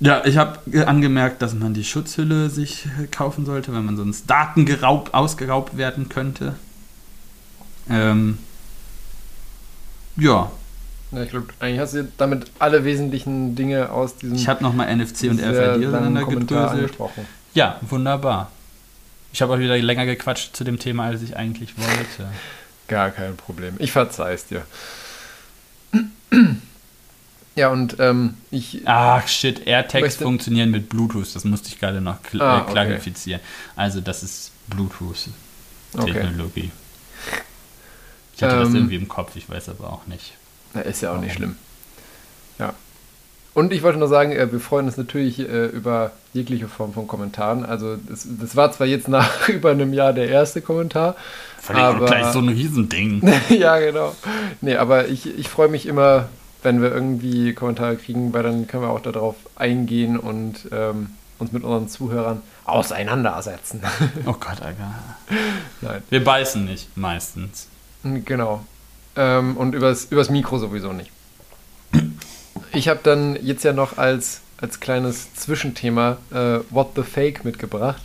Ja, ich habe angemerkt, dass man die Schutzhülle sich kaufen sollte, wenn man sonst Daten geraubt, ausgeraubt werden könnte. Ähm, ja. ja. Ich glaube, eigentlich hast du damit alle wesentlichen Dinge aus diesem. Ich habe nochmal NFC und RFID auseinander gedröselt. Ja, wunderbar. Ich habe auch wieder länger gequatscht zu dem Thema, als ich eigentlich wollte. Gar kein Problem. Ich verzeih's dir. Ja, und ähm, ich. Ach shit, AirTags funktionieren mit Bluetooth. Das musste ich gerade noch kl ah, okay. klarifizieren. Also, das ist Bluetooth-Technologie. Okay. Ich hatte ähm, das irgendwie im Kopf, ich weiß aber auch nicht. Na, ist ja auch warum. nicht schlimm. Ja. Und ich wollte nur sagen, äh, wir freuen uns natürlich äh, über jegliche Form von Kommentaren. Also das, das, war zwar jetzt nach über einem Jahr der erste Kommentar. Völlig aber, gleich so ein Riesending. ja, genau. Nee, aber ich, ich freue mich immer, wenn wir irgendwie Kommentare kriegen, weil dann können wir auch darauf eingehen und ähm, uns mit unseren Zuhörern auseinandersetzen. oh Gott, Alter. Nein. Wir beißen nicht, meistens. Genau. Ähm, und übers, übers Mikro sowieso nicht. Ich habe dann jetzt ja noch als, als kleines Zwischenthema äh, What the Fake mitgebracht.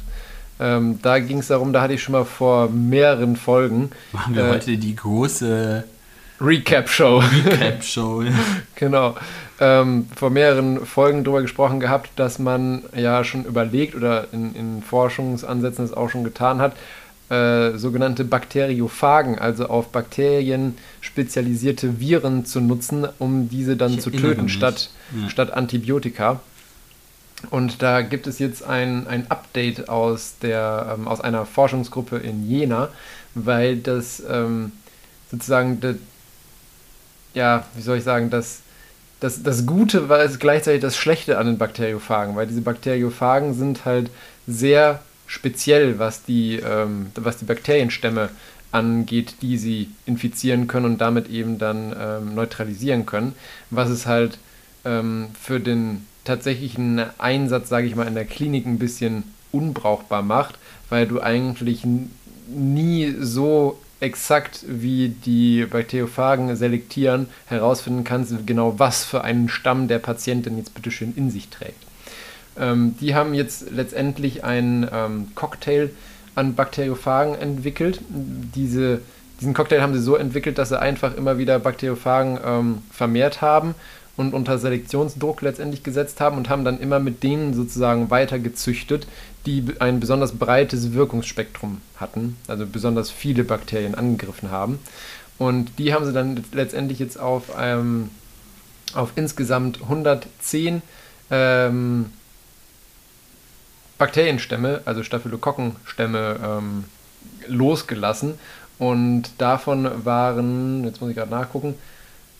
Ähm, da ging es darum, da hatte ich schon mal vor mehreren Folgen. Machen wir äh, heute die große Recap-Show. Recap-Show, ja. genau. Ähm, vor mehreren Folgen darüber gesprochen gehabt, dass man ja schon überlegt oder in, in Forschungsansätzen es auch schon getan hat, äh, sogenannte Bakteriophagen, also auf Bakterien spezialisierte Viren zu nutzen, um diese dann ich zu töten, statt, ja. statt Antibiotika. Und da gibt es jetzt ein, ein Update aus, der, ähm, aus einer Forschungsgruppe in Jena, weil das ähm, sozusagen, ja, wie soll ich sagen, das, das, das Gute war es gleichzeitig das Schlechte an den Bakteriophagen, weil diese Bakteriophagen sind halt sehr speziell, was die, ähm, was die Bakterienstämme angeht, die sie infizieren können und damit eben dann ähm, neutralisieren können, was es halt ähm, für den tatsächlichen Einsatz, sage ich mal, in der Klinik ein bisschen unbrauchbar macht, weil du eigentlich nie so exakt wie die Bakteriophagen selektieren herausfinden kannst, genau was für einen Stamm der Patient denn jetzt bitteschön in sich trägt. Ähm, die haben jetzt letztendlich einen ähm, Cocktail an Bakteriophagen entwickelt. Diese diesen Cocktail haben sie so entwickelt, dass sie einfach immer wieder Bakteriophagen ähm, vermehrt haben und unter Selektionsdruck letztendlich gesetzt haben und haben dann immer mit denen sozusagen weiter gezüchtet, die ein besonders breites Wirkungsspektrum hatten, also besonders viele Bakterien angegriffen haben. Und die haben sie dann letztendlich jetzt auf, ähm, auf insgesamt 110 ähm, Bakterienstämme, also Staphylokokkenstämme, ähm, losgelassen. Und davon waren, jetzt muss ich gerade nachgucken,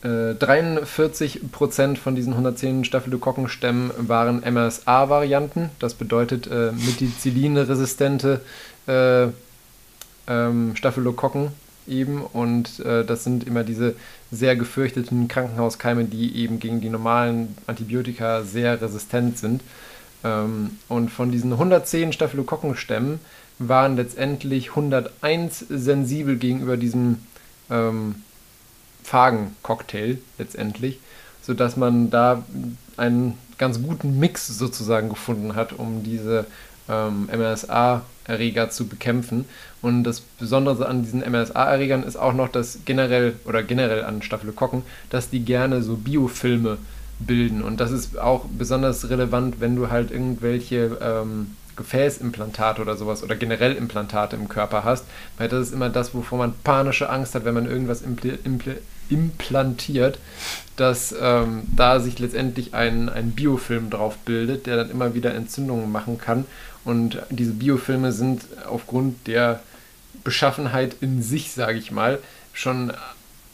43% äh, von diesen 110 Staphylokokkenstämmen waren MRSA-Varianten. Das bedeutet äh, Methicillin-resistente äh, ähm, Staphylokokken eben. Und äh, das sind immer diese sehr gefürchteten Krankenhauskeime, die eben gegen die normalen Antibiotika sehr resistent sind. Ähm, und von diesen 110 Staphylokokkenstämmen waren letztendlich 101 sensibel gegenüber diesem ähm, Phagen-Cocktail letztendlich, sodass man da einen ganz guten Mix sozusagen gefunden hat, um diese ähm, MRSA-Erreger zu bekämpfen. Und das Besondere an diesen MRSA-Erregern ist auch noch, dass generell oder generell an Staphylokokken, dass die gerne so Biofilme bilden. Und das ist auch besonders relevant, wenn du halt irgendwelche ähm, Gefäßimplantate oder sowas oder generell Implantate im Körper hast, weil das ist immer das, wovor man panische Angst hat, wenn man irgendwas impl impl implantiert, dass ähm, da sich letztendlich ein, ein Biofilm drauf bildet, der dann immer wieder Entzündungen machen kann. Und diese Biofilme sind aufgrund der Beschaffenheit in sich, sage ich mal, schon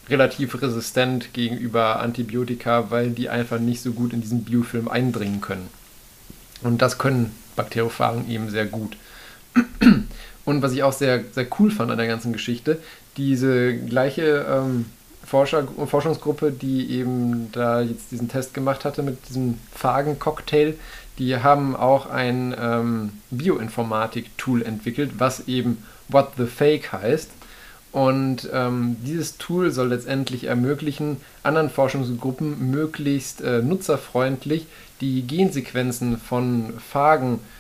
relativ resistent gegenüber Antibiotika, weil die einfach nicht so gut in diesen Biofilm eindringen können. Und das können Bakteriophagen eben sehr gut. Und was ich auch sehr, sehr cool fand an der ganzen Geschichte, diese gleiche ähm, Forscher, Forschungsgruppe, die eben da jetzt diesen Test gemacht hatte mit diesem Phagen-Cocktail, die haben auch ein ähm, Bioinformatik-Tool entwickelt, was eben What the Fake heißt. Und ähm, dieses Tool soll letztendlich ermöglichen, anderen Forschungsgruppen möglichst äh, nutzerfreundlich die Gensequenzen von Phagen äh,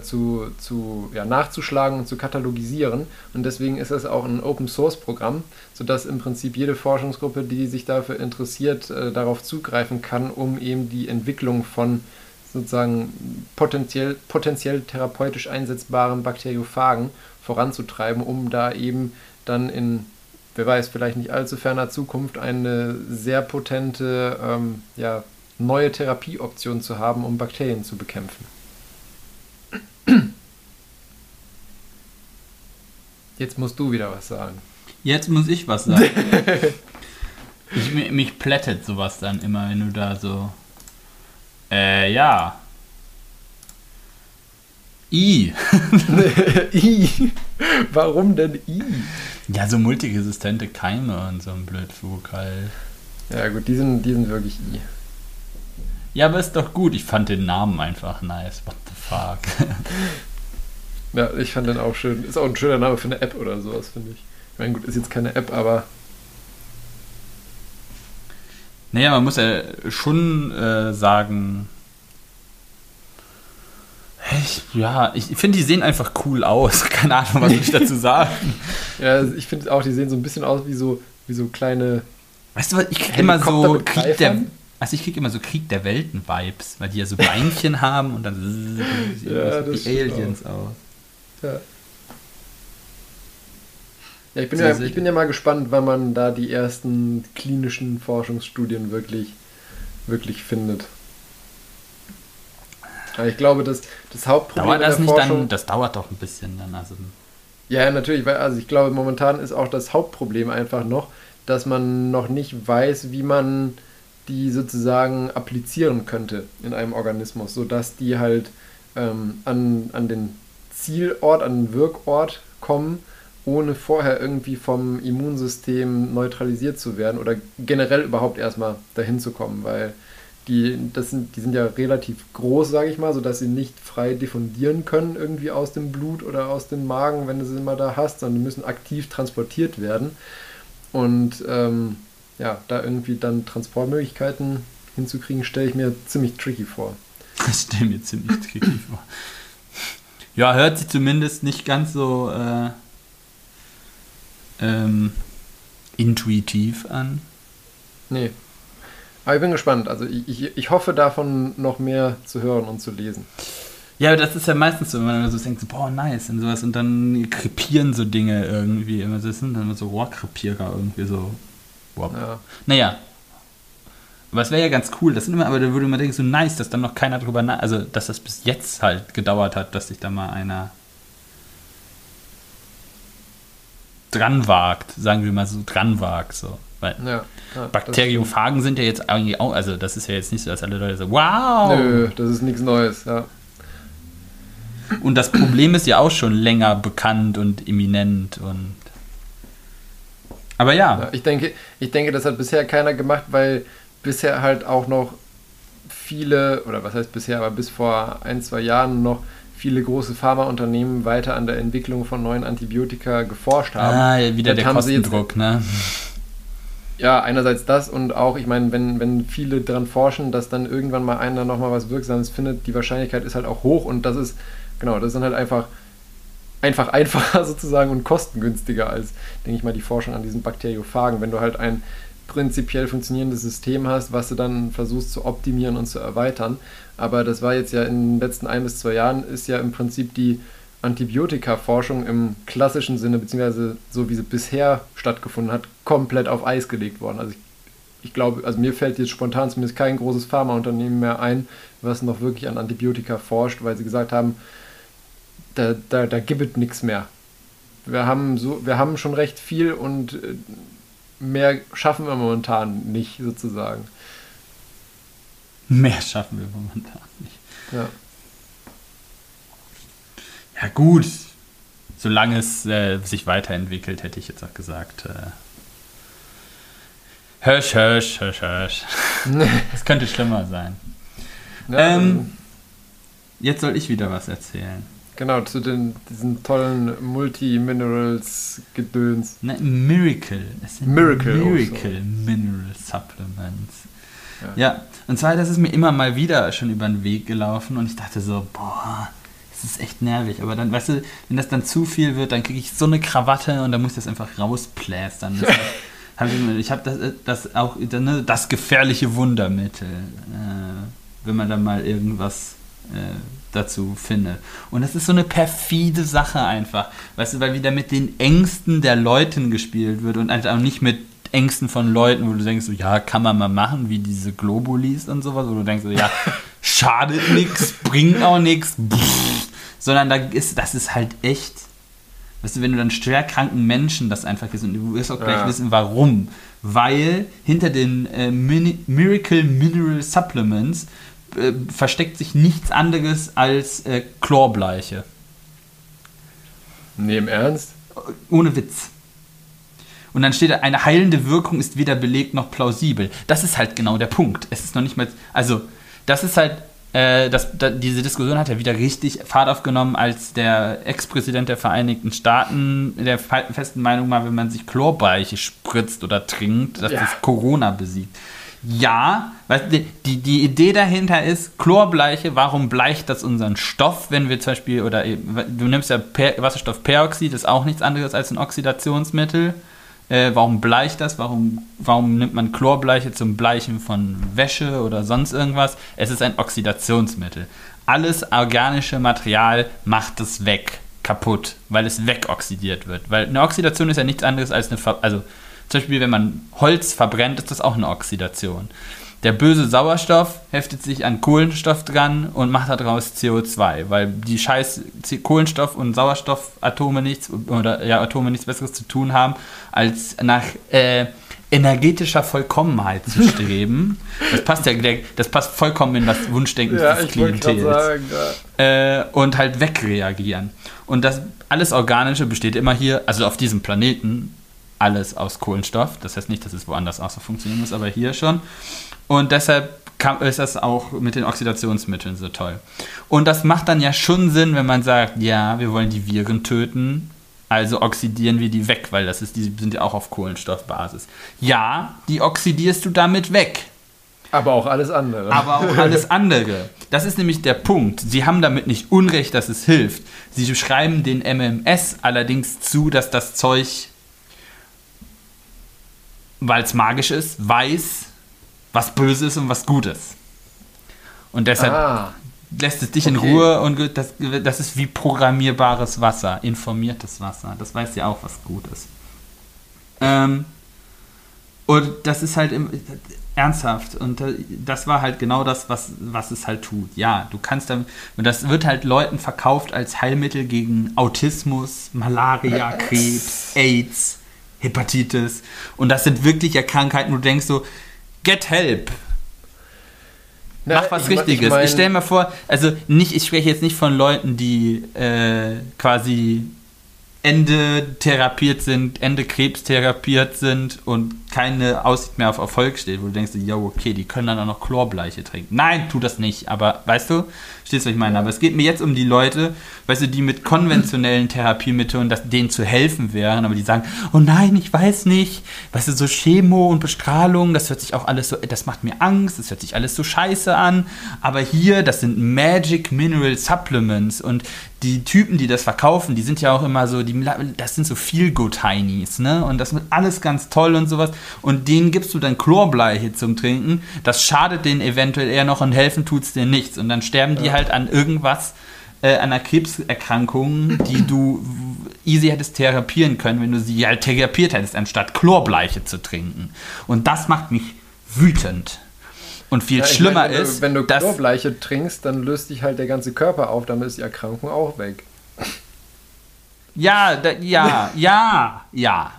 zu, zu, ja, nachzuschlagen und zu katalogisieren. Und deswegen ist es auch ein Open-Source-Programm, sodass im Prinzip jede Forschungsgruppe, die sich dafür interessiert, äh, darauf zugreifen kann, um eben die Entwicklung von sozusagen potenziell, potenziell therapeutisch einsetzbaren Bakteriophagen voranzutreiben, um da eben dann in, wer weiß, vielleicht nicht allzu ferner Zukunft eine sehr potente ähm, ja, neue Therapieoptionen zu haben, um Bakterien zu bekämpfen. Jetzt musst du wieder was sagen. Jetzt muss ich was sagen. ich, mich plättet sowas dann immer, wenn du da so. Äh, ja. I. I. Warum denn I? Ja, so multiresistente Keime und so ein Blödflug halt. Ja, gut, die sind, die sind wirklich I. Ja, aber ist doch gut. Ich fand den Namen einfach nice. What the fuck? ja, ich fand den auch schön. Ist auch ein schöner Name für eine App oder sowas, finde ich. Ich meine, gut, ist jetzt keine App, aber. Naja, man muss ja schon äh, sagen. Ich, ja, ich finde, die sehen einfach cool aus. Keine Ahnung, was ich dazu sagen. ja, ich finde auch, die sehen so ein bisschen aus wie so, wie so kleine. Weißt du was, ich kriege immer so Krieg der, also ich kriege immer so Krieg der Welten-Vibes, weil die ja so Beinchen haben und dann ja, so wie Aliens auch. aus. Ja. Ja, ich bin, ja, ich bin ja mal gespannt, wann man da die ersten klinischen Forschungsstudien wirklich, wirklich findet. Aber ich glaube, dass das Hauptproblem dauert das nicht Forschung, dann, das dauert doch ein bisschen dann. Also. Ja, natürlich, weil also ich glaube, momentan ist auch das Hauptproblem einfach noch, dass man noch nicht weiß, wie man die sozusagen applizieren könnte in einem Organismus, sodass die halt ähm, an, an den Zielort, an den Wirkort kommen, ohne vorher irgendwie vom Immunsystem neutralisiert zu werden oder generell überhaupt erstmal dahin zu kommen, weil die, das sind, die sind ja relativ groß, sage ich mal, sodass sie nicht frei diffundieren können irgendwie aus dem Blut oder aus dem Magen, wenn du sie immer da hast, sondern die müssen aktiv transportiert werden. Und ähm, ja, da irgendwie dann Transportmöglichkeiten hinzukriegen, stelle ich mir ziemlich tricky vor. Das stelle mir ziemlich tricky vor. Ja, hört sich zumindest nicht ganz so äh, ähm, intuitiv an. Nee. Aber ich bin gespannt. Also ich, ich, ich hoffe davon noch mehr zu hören und zu lesen. Ja, aber das ist ja meistens so, wenn man so denkt, boah, nice und sowas und dann krepieren so Dinge irgendwie immer. Das sind dann immer so Rohrkrepierer irgendwie so. Wow. Ja. Naja. Aber es wäre ja ganz cool. Das sind immer, aber da würde man denken, so nice, dass dann noch keiner drüber nach. Also, dass das bis jetzt halt gedauert hat, dass sich da mal einer dran wagt, sagen wir mal so, dran wagt. So. Weil Ja, ja, Bakteriophagen sind ja jetzt eigentlich auch, also das ist ja jetzt nicht so, dass alle Leute so, wow! nö, das ist nichts Neues. Ja. Und das Problem ist ja auch schon länger bekannt und imminent und. Aber ja, Ja, ich, denke, ich denke, das hat bisher keiner gemacht, weil bisher halt auch noch viele, oder was heißt bisher, aber bis vor ein, zwei Jahren noch viele große Pharmaunternehmen weiter an der Entwicklung von neuen Antibiotika geforscht haben. ah, wieder das der sie jetzt- Kostendruck, ne? Ja, einerseits das und auch, ich meine, wenn, wenn viele dran forschen, dass dann irgendwann mal einer nochmal was Wirksames findet, die Wahrscheinlichkeit ist halt auch hoch und das ist, genau, das ist dann halt einfach, einfach einfacher sozusagen und kostengünstiger als, denke ich mal, die Forschung an diesen Bakteriophagen. Wenn du halt ein prinzipiell funktionierendes System hast, was du dann versuchst zu optimieren und zu erweitern. Aber das war jetzt ja in den letzten ein bis zwei Jahren, ist ja im Prinzip die Antibiotika-Forschung im klassischen Sinne, beziehungsweise so wie sie bisher stattgefunden hat, komplett auf Eis gelegt worden. Also ich, ich glaube, also mir fällt jetzt spontan zumindest kein großes Pharmaunternehmen mehr ein, was noch wirklich an Antibiotika forscht, weil sie gesagt haben, da, da, da gibt es nichts mehr. Wir haben, so, wir haben schon recht viel und äh, mehr schaffen wir momentan nicht, sozusagen. Mehr schaffen wir momentan nicht. Ja. Ja, gut. Solange es äh, sich weiterentwickelt, hätte ich jetzt auch gesagt. Äh, Hirsch, Hirsch, Hirsch, Hirsch. Es könnte schlimmer sein. Ja, Ähm, Jetzt soll ich wieder was erzählen. Genau, zu den, diesen tollen Multi-Minerals-Gedöns. Ne, Miracle. Miracle Miracle Mineral Supplements. Ja. Ja. und zwar, das ist mir immer mal wieder schon über den Weg gelaufen und ich dachte so, boah, das ist echt nervig. Aber dann, weißt du, wenn das dann zu viel wird, dann kriege ich so eine Krawatte und dann muss ich das einfach rausplästern. Das hab ich ich habe das, das auch, ne, das gefährliche Wundermittel, äh, wenn man dann mal irgendwas äh, dazu findet. Und das ist so eine perfide Sache einfach. Weißt du, weil wieder mit den Ängsten der Leuten gespielt wird und einfach auch nicht mit Ängsten von Leuten, wo du denkst, so, ja, kann man mal machen, wie diese Globulis und sowas, wo du denkst, so, ja, schadet nichts, bringt auch nichts, sondern da ist, das ist halt echt, weißt du, wenn du dann schwerkranken Menschen das einfach ist und du wirst auch gleich Ja. wissen, warum. Weil hinter den äh, Mini Miracle Mineral Supplements äh, versteckt sich nichts anderes als äh, Chlorbleiche. Nee, im Ernst? Ohne Witz. Und dann steht da, eine heilende Wirkung ist weder belegt noch plausibel. Das ist halt genau der Punkt. Es ist noch nicht mal. Also, das ist halt. Äh, das, da, diese Diskussion hat ja wieder richtig Fahrt aufgenommen, als der Ex-Präsident der Vereinigten Staaten der fe- festen Meinung war, wenn man sich Chlorbleiche spritzt oder trinkt, dass Ja. das Corona besiegt. Ja, weißt du, die, die Idee dahinter ist, Chlorbleiche, warum bleicht das unseren Stoff, wenn wir zum Beispiel, oder eben, du nimmst ja per, Wasserstoffperoxid, ist auch nichts anderes als ein Oxidationsmittel. Äh, warum bleicht das? Warum, warum nimmt man Chlorbleiche zum Bleichen von Wäsche oder sonst irgendwas? Es ist ein Oxidationsmittel. Alles organische Material macht es weg, kaputt, weil es wegoxidiert wird. Weil eine Oxidation ist ja nichts anderes als eine, Ver also zum Beispiel, wenn man Holz verbrennt, ist das auch eine Oxidation. Der böse Sauerstoff heftet sich an Kohlenstoff dran und macht daraus CO2, weil die scheiß Kohlenstoff- und Sauerstoffatome nichts oder ja, Atome nichts Besseres zu tun haben, als nach äh, energetischer Vollkommenheit zu streben. das passt ja, das passt vollkommen in das Wunschdenken Ja, des Klientels sagen. Ja. äh, und halt wegreagieren. Und das alles Organische besteht immer hier, also auf diesem Planeten, alles aus Kohlenstoff. Das heißt nicht, dass es woanders auch so funktionieren muss, aber hier schon. Und deshalb kam, ist das auch mit den Oxidationsmitteln so toll. Und das macht dann ja schon Sinn, wenn man sagt, ja, wir wollen die Viren töten, also oxidieren wir die weg, weil das ist, die sind ja auch auf Kohlenstoffbasis. Ja, die oxidierst du damit weg Aber auch alles andere. aber auch alles andere. Das ist nämlich der Punkt. Sie haben damit nicht Unrecht, dass es hilft. Sie schreiben den MMS allerdings zu, dass das Zeug weil es magisch ist, weiß, was böse ist und was gut ist. Und deshalb Ah, lässt es dich in Okay. Ruhe und das, das ist wie programmierbares Wasser, informiertes Wasser. Das weiß ja auch, was gut ist. Ähm, und das ist halt im, ernsthaft. Und äh, das war halt genau das, was, was es halt tut. Ja, du kannst dann, und das wird halt Leuten verkauft als Heilmittel gegen Autismus, Malaria, Krebs, AIDS, Hepatitis. Und das sind wirklich ja Krankheiten, wo du denkst so, get help. na, Mach was ich Richtiges. Ich, mein- stell mir vor, also nicht, ich spreche jetzt nicht von Leuten, die äh, quasi Ende therapiert sind, Ende Krebs therapiert sind und keine Aussicht mehr auf Erfolg steht, wo du denkst, ja, okay, die können dann auch noch Chlorbleiche trinken. Nein, tu das nicht, aber weißt du, stehst du, was ich meine? Aber es geht mir jetzt um die Leute, weißt du, die mit konventionellen Therapiemethoden, dass denen zu helfen wären, aber die sagen, oh nein, ich weiß nicht, weißt du, so Chemo und Bestrahlung, das hört sich auch alles so, das macht mir Angst, das hört sich alles so scheiße an, aber hier, das sind Magic Mineral Supplements und die Typen, die das verkaufen, die sind ja auch immer so, die, das sind so Feel-Good-Heinis, ne? Und das wird alles ganz toll und sowas. Und denen gibst du dann Chlorbleiche zum Trinken. Das schadet denen eventuell eher noch und helfen tut's denen nichts. Und dann sterben die halt an irgendwas, äh, an einer Krebserkrankung, die du easy hättest therapieren können, wenn du sie halt therapiert hättest, anstatt Chlorbleiche zu trinken. Und das macht mich wütend. Und viel Ja, schlimmer meine, wenn ist, Du, wenn du dass Chlorbleiche trinkst, dann löst dich halt der ganze Körper auf, damit ist die Erkrankung auch weg. Ja, da, ja, ja, ja.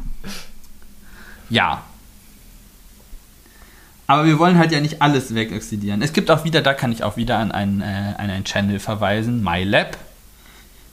Ja. Aber wir wollen halt ja nicht alles wegoxidieren. Es gibt auch wieder, da kann ich auch wieder an einen, äh, an einen Channel verweisen, MyLab.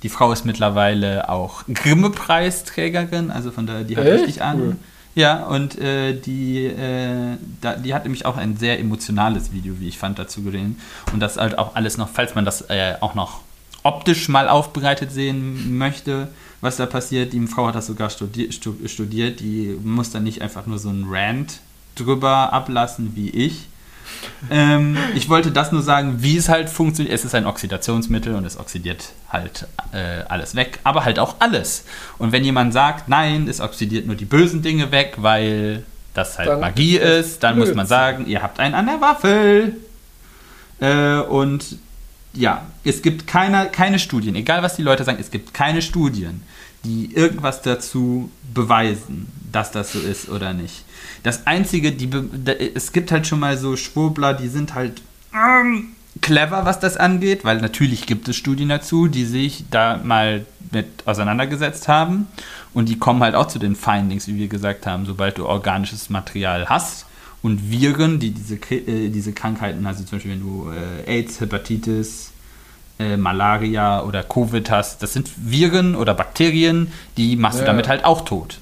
Die Frau ist mittlerweile auch Grimme-Preisträgerin, also von daher, die hat Echt? richtig an. Cool. Ja, und äh, die, äh, da, die hat nämlich auch ein sehr emotionales Video, wie ich fand, dazu gesehen. Und das halt auch alles noch, falls man das äh, auch noch optisch mal aufbereitet sehen möchte, was da passiert. Die Frau hat das sogar studi stu studiert. Die muss dann nicht einfach nur so einen Rant drüber ablassen wie ich. ähm, ich wollte das nur sagen, wie es halt funktioniert. Es ist ein Oxidationsmittel und es oxidiert halt äh, alles weg, aber halt auch alles. Und wenn jemand sagt, nein, es oxidiert nur die bösen Dinge weg, weil das halt Dann Magie ist dann muss man sagen, ihr habt einen an der Waffel. Äh, und ja, es gibt keine, keine Studien, egal was die Leute sagen, es gibt keine Studien, die irgendwas dazu beweisen, dass das so ist oder nicht. Das Einzige, die es gibt halt schon mal so Schwurbler, die sind halt ähm, clever, was das angeht, weil natürlich gibt es Studien dazu, die sich da mal mit auseinandergesetzt haben und die kommen halt auch zu den Findings, wie wir gesagt haben, sobald du organisches Material hast und Viren, die diese, äh, diese Krankheiten, also zum Beispiel wenn du äh, AIDS, Hepatitis, äh, Malaria oder Covid hast, das sind Viren oder Bakterien, die machst du Ja. damit halt auch tot.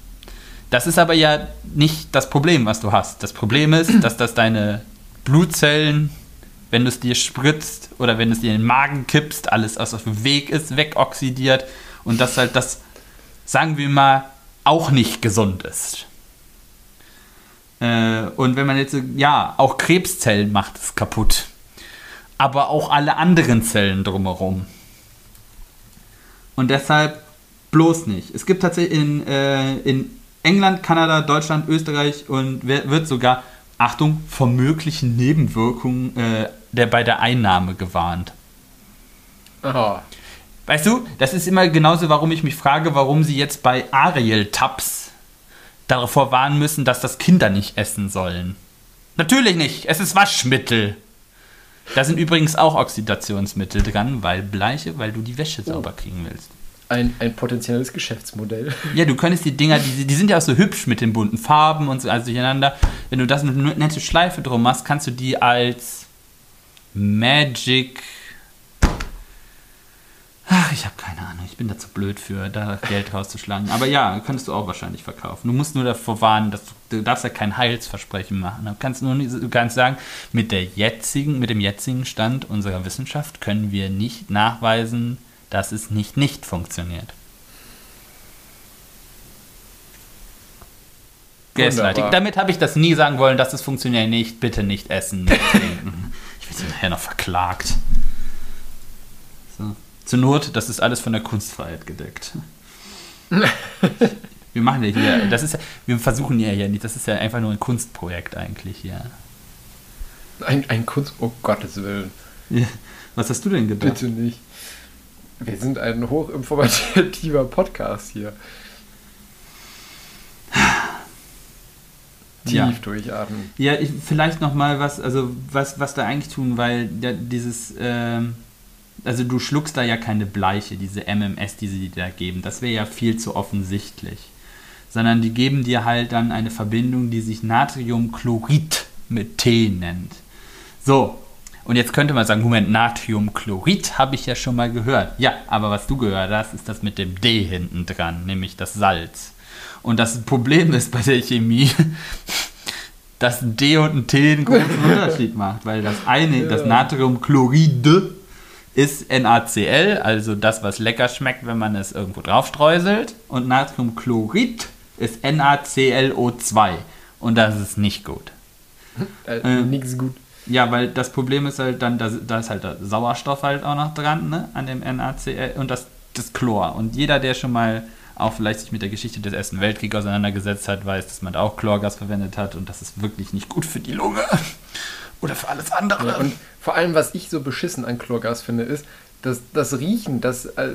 Das ist aber ja nicht das Problem, was du hast. Das Problem ist, dass das deine Blutzellen, wenn du es dir spritzt oder wenn du es dir in den Magen kippst, alles was auf dem Weg ist, wegoxidiert und dass halt das, sagen wir mal, auch nicht gesund ist. Äh, und wenn man jetzt, ja, auch Krebszellen macht es kaputt. Aber auch alle anderen Zellen drumherum. Und deshalb bloß nicht. Es gibt tatsächlich in, äh, in England, Kanada, Deutschland, Österreich und wird sogar, Achtung, vor möglichen Nebenwirkungen äh, der, bei der Einnahme gewarnt. Aha. Weißt du, das ist immer genauso, warum ich mich frage, warum sie jetzt bei Ariel-Tabs davor warnen müssen, dass das Kinder nicht essen sollen. Natürlich nicht, es ist Waschmittel. Da sind übrigens auch Oxidationsmittel dran, weil Bleiche, weil du die Wäsche sauber kriegen willst. Ein, ein potenzielles Geschäftsmodell. Ja, du könntest die Dinger, die, die sind ja auch so hübsch mit den bunten Farben und so alles durcheinander. Wenn du das mit einer nette Schleife drum machst, kannst du die als Magic. Ach, ich habe keine Ahnung. Ich bin da zu blöd für, da Geld rauszuschlagen. Aber ja, könntest du auch wahrscheinlich verkaufen. Du musst nur davor warnen, dass du, du darfst ja kein Heilsversprechen machen. Du kannst nur du kannst sagen, mit der jetzigen, mit dem jetzigen Stand unserer Wissenschaft können wir nicht nachweisen, dass es nicht nicht funktioniert. Gaslighting. Damit habe ich das nie sagen wollen, dass es funktioniert nicht. Bitte nicht essen, nicht trinken. Ich werde nachher noch verklagt. So. Zur Not, das ist alles von der Kunstfreiheit gedeckt. Wir machen ja hier, das ist ja, wir versuchen ja hier nicht, das ist ja einfach nur ein Kunstprojekt eigentlich hier. Ein, ein Kunst, oh Gottes Willen. Ja. Was hast du denn gedacht? Bitte nicht. Wir sind ein hochinformativer Podcast hier. Tief Ja. durchatmen. Ja, ich, vielleicht noch mal was, also was, was da eigentlich tun, weil ja, dieses, ähm, also du schluckst da ja keine Bleiche, diese MMS, die sie dir da geben. Das wäre ja viel zu offensichtlich. Sondern die geben dir halt dann eine Verbindung, die sich Natriumchlorid mit T nennt. So, und jetzt könnte man sagen, Moment, Natriumchlorid habe ich ja schon mal gehört. Ja, aber was du gehört hast, ist das mit dem D hinten dran, nämlich das Salz. Und das Problem ist bei der Chemie, dass ein D und ein T einen großen Unterschied macht, weil das eine, das Ja. Natriumchlorid ist NaCl, also das, was lecker schmeckt, wenn man es irgendwo drauf streuselt. Und Natriumchlorid ist NaClO2. Und das ist nicht gut. Äh, Äh. Nix gut. Ja, weil das Problem ist halt dann, da, da ist halt der Sauerstoff halt auch noch dran, ne, an dem NaCl und das, das Chlor. Und jeder, der schon mal auch vielleicht sich mit der Geschichte des Ersten Weltkriegs auseinandergesetzt hat, weiß, dass man da auch Chlorgas verwendet hat und das ist wirklich nicht gut für die Lunge. Oder für alles andere. Ja, und vor allem, was ich so beschissen an Chlorgas finde, ist, dass das Riechen, das, äh,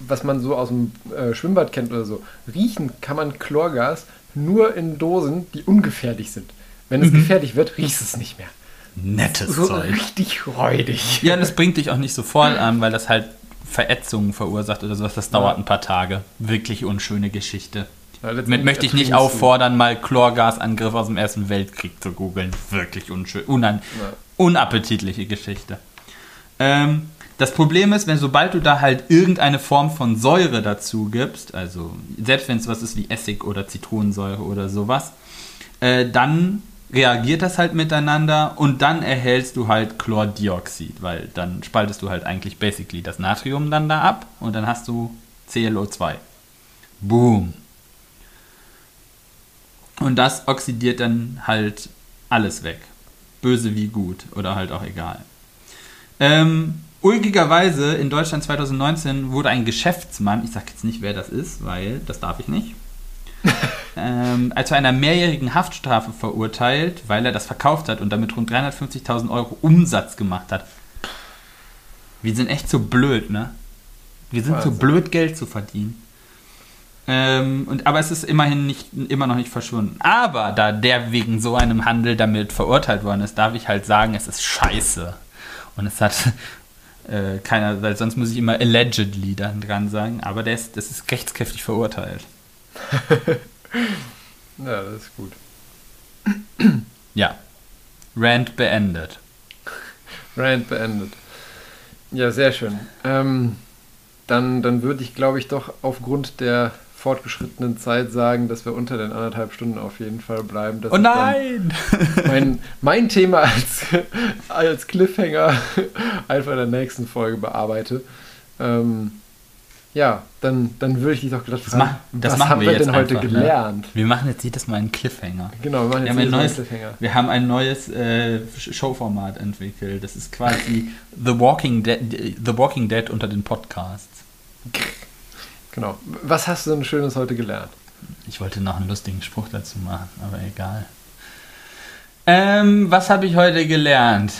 was man so aus dem äh, Schwimmbad kennt oder so, riechen kann man Chlorgas nur in Dosen, die ungefährlich sind. Wenn es gefährlich wird, riechst es nicht mehr. Nettes So Zeug. richtig räudig. Ja, und das bringt dich auch nicht sofort an, weil das halt Verätzungen verursacht oder sowas. Das dauert Ja. ein paar Tage. Wirklich unschöne Geschichte. Ja, Damit möchte ich nicht auffordern, mal Chlorgasangriff aus dem Ersten Weltkrieg zu googeln. Wirklich unschön, unan Ja. unappetitliche Geschichte. Ähm, das Problem ist, wenn sobald du da halt irgendeine Form von Säure dazu gibst, also selbst wenn es was ist wie Essig oder Zitronensäure oder sowas, äh, dann reagiert das halt miteinander und dann erhältst du halt Chlordioxid, weil dann spaltest du halt eigentlich basically das Natrium dann da ab und dann hast du ClO2. Boom. Und das oxidiert dann halt alles weg. Böse wie gut oder halt auch egal. Ähm, ulkigerweise in Deutschland 2019 wurde ein Geschäftsmann, ich sage jetzt nicht, wer das ist, weil das darf ich nicht, ähm, zu einer mehrjährigen Haftstrafe verurteilt, weil er das verkauft hat und damit rund 350.000 Euro Umsatz gemacht hat. Wir sind echt so blöd, ne? Wir sind so Wahnsinn. blöd, Geld zu verdienen. Ähm, und, aber es ist immerhin nicht, immer noch nicht verschwunden. Aber da der wegen so einem Handel damit verurteilt worden ist, darf ich halt sagen, es ist scheiße. Und es hat äh, keiner, weil sonst muss ich immer allegedly dann dran sagen, aber der ist, das ist rechtskräftig verurteilt. Ja, das ist gut. Ja. Rant beendet. Rand beendet. Ja, sehr schön. Ähm, dann, dann würde ich, glaube ich, doch aufgrund der fortgeschrittenen Zeit sagen, dass wir unter den anderthalb Stunden auf jeden Fall bleiben. dass Oh nein! Mein, mein Thema als, als Cliffhanger einfach in der nächsten Folge bearbeite. Ähm, ja, dann, dann würde ich dich doch gleich Das, mach, das was haben wir wir denn heute einfach, gelernt? Ne? Wir machen jetzt jedes Mal einen Cliffhanger. Genau, wir machen Wir jetzt haben, ein jedes Mal neues, Cliffhanger. wir haben ein neues äh, Showformat entwickelt. Das ist quasi The Walking, Dead, The Walking Dead unter den Podcasts. Genau. Was hast du denn Schönes heute gelernt? Ich wollte noch einen lustigen Spruch dazu machen, aber egal. Ähm, was habe ich heute gelernt?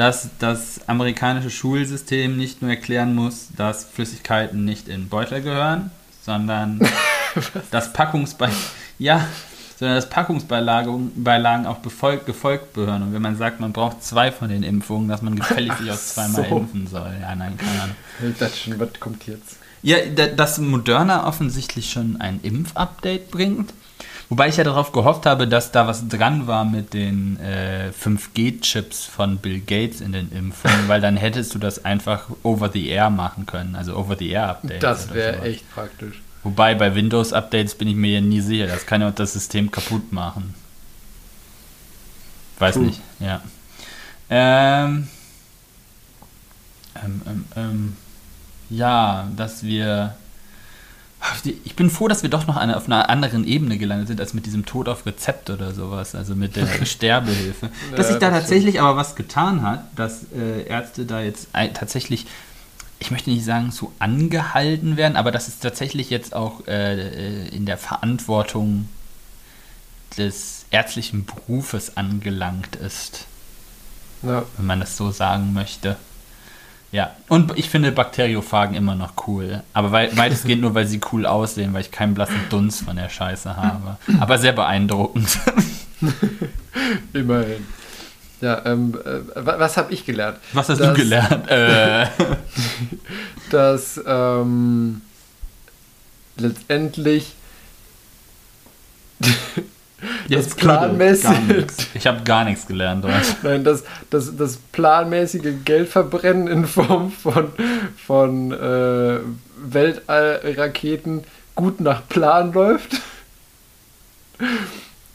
Dass das amerikanische Schulsystem nicht nur erklären muss, dass Flüssigkeiten nicht in Beutel gehören, sondern dass Packungsbe ja, sondern dass Packungsbeilagen Beilagen auch befolgt, gefolgt gehören. Und wenn man sagt, man braucht zwei von den Impfungen, dass man gefällig sich auch zweimal so. impfen soll. Ja, nein, keine Ahnung. Ich dachte schon, was kommt jetzt? Ja, da- dass Moderna offensichtlich schon ein Impfupdate bringt. Wobei ich ja darauf gehofft habe, dass da was dran war mit den äh, 5G-Chips von Bill Gates in den Impfungen, weil dann hättest du das einfach over the air machen können, also over the air Updates. Das wäre echt praktisch. Wobei bei Windows-Updates bin ich mir ja nie sicher, das kann ja auch das System kaputt machen. Weiß True. nicht, ja. Ähm, ähm, ähm, ähm, ja, dass wir. Ich bin froh, dass wir doch noch eine, auf einer anderen Ebene gelandet sind, als mit diesem Tod auf Rezept oder sowas, also mit der Sterbehilfe. dass Ja, sich da das tatsächlich aber was getan hat, dass äh, Ärzte da jetzt tatsächlich ich möchte nicht sagen, so angehalten werden, aber dass es tatsächlich jetzt auch äh, in der Verantwortung des ärztlichen Berufes angelangt ist. Ja. Wenn man das so sagen möchte. Ja, und ich finde Bakteriophagen immer noch cool. Aber weil, weitestgehend nur, weil sie cool aussehen, weil ich keinen blassen Dunst von der Scheiße habe. Aber sehr beeindruckend. Immerhin. Ja, ähm, äh, was habe ich gelernt? Was hast dass, du gelernt? Äh. dass ähm, letztendlich Jetzt planmäßig. Ich habe gar nichts gelernt. Oder? Nein, das, das, das planmäßige Geldverbrennen in Form von, von äh, Weltallraketen gut nach Plan läuft.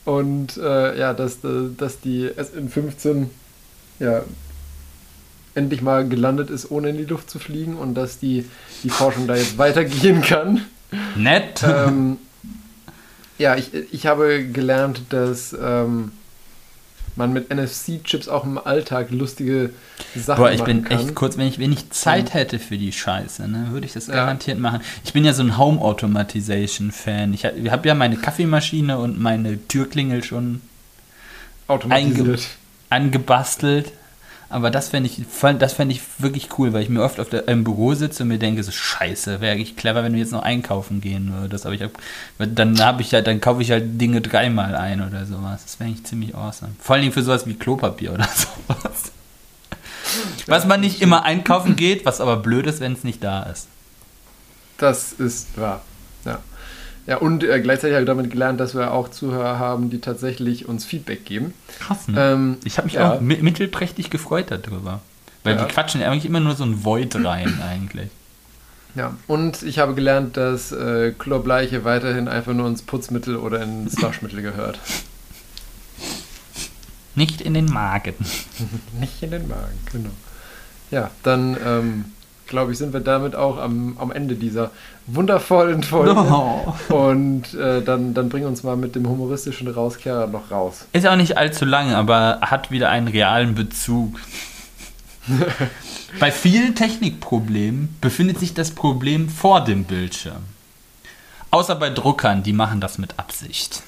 Und äh, ja, dass, dass die SN15 ja, endlich mal gelandet ist, ohne in die Luft zu fliegen und dass die, die Forschung da jetzt weitergehen kann. Nett. Ähm, ja, ich, ich habe gelernt, dass ähm, man mit NFC-Chips auch im Alltag lustige Sachen Boah, ich bin kann. echt kurz, wenn ich wenig Zeit hätte für die Scheiße, ne, würde ich das ja. garantiert machen. Ich bin ja so ein Home Automatization Fan. Ich habe ja meine Kaffeemaschine und meine Türklingel schon automatisiert angebastelt. Aber das fände ich, fänd ich wirklich cool, weil ich mir oft auf der, im Büro sitze und mir denke, so scheiße, wäre eigentlich clever, wenn du jetzt noch einkaufen gehen würdest. Aber ich hab, dann habe ich halt, dann kaufe ich halt Dinge dreimal ein oder sowas. Das wäre eigentlich ziemlich awesome. Vor allem für sowas wie Klopapier oder sowas. Was man nicht immer einkaufen geht, was aber blöd ist, wenn es nicht da ist. Das ist wahr. Ja. Und äh, gleichzeitig habe ich damit gelernt, dass wir auch Zuhörer haben, die tatsächlich uns Feedback geben. Krass, ne? Ähm, ich habe mich ja. auch mittelprächtig gefreut darüber. Weil ja. die quatschen ja eigentlich immer nur so ein Void rein, eigentlich. Ja, und ich habe gelernt, dass äh, Chlorbleiche weiterhin einfach nur ins Putzmittel oder ins Waschmittel gehört. Nicht in den Magen. Nicht in den Magen, genau. Ja, dann ähm, glaube ich, sind wir damit auch am, am Ende dieser wundervollen Folge. No. Und äh, dann, dann bringen uns mal mit dem humoristischen Rauskehrer noch raus. Ist auch nicht allzu lang, aber hat wieder einen realen Bezug. bei vielen Technikproblemen befindet sich das Problem vor dem Bildschirm. Außer bei Druckern, die machen das mit Absicht.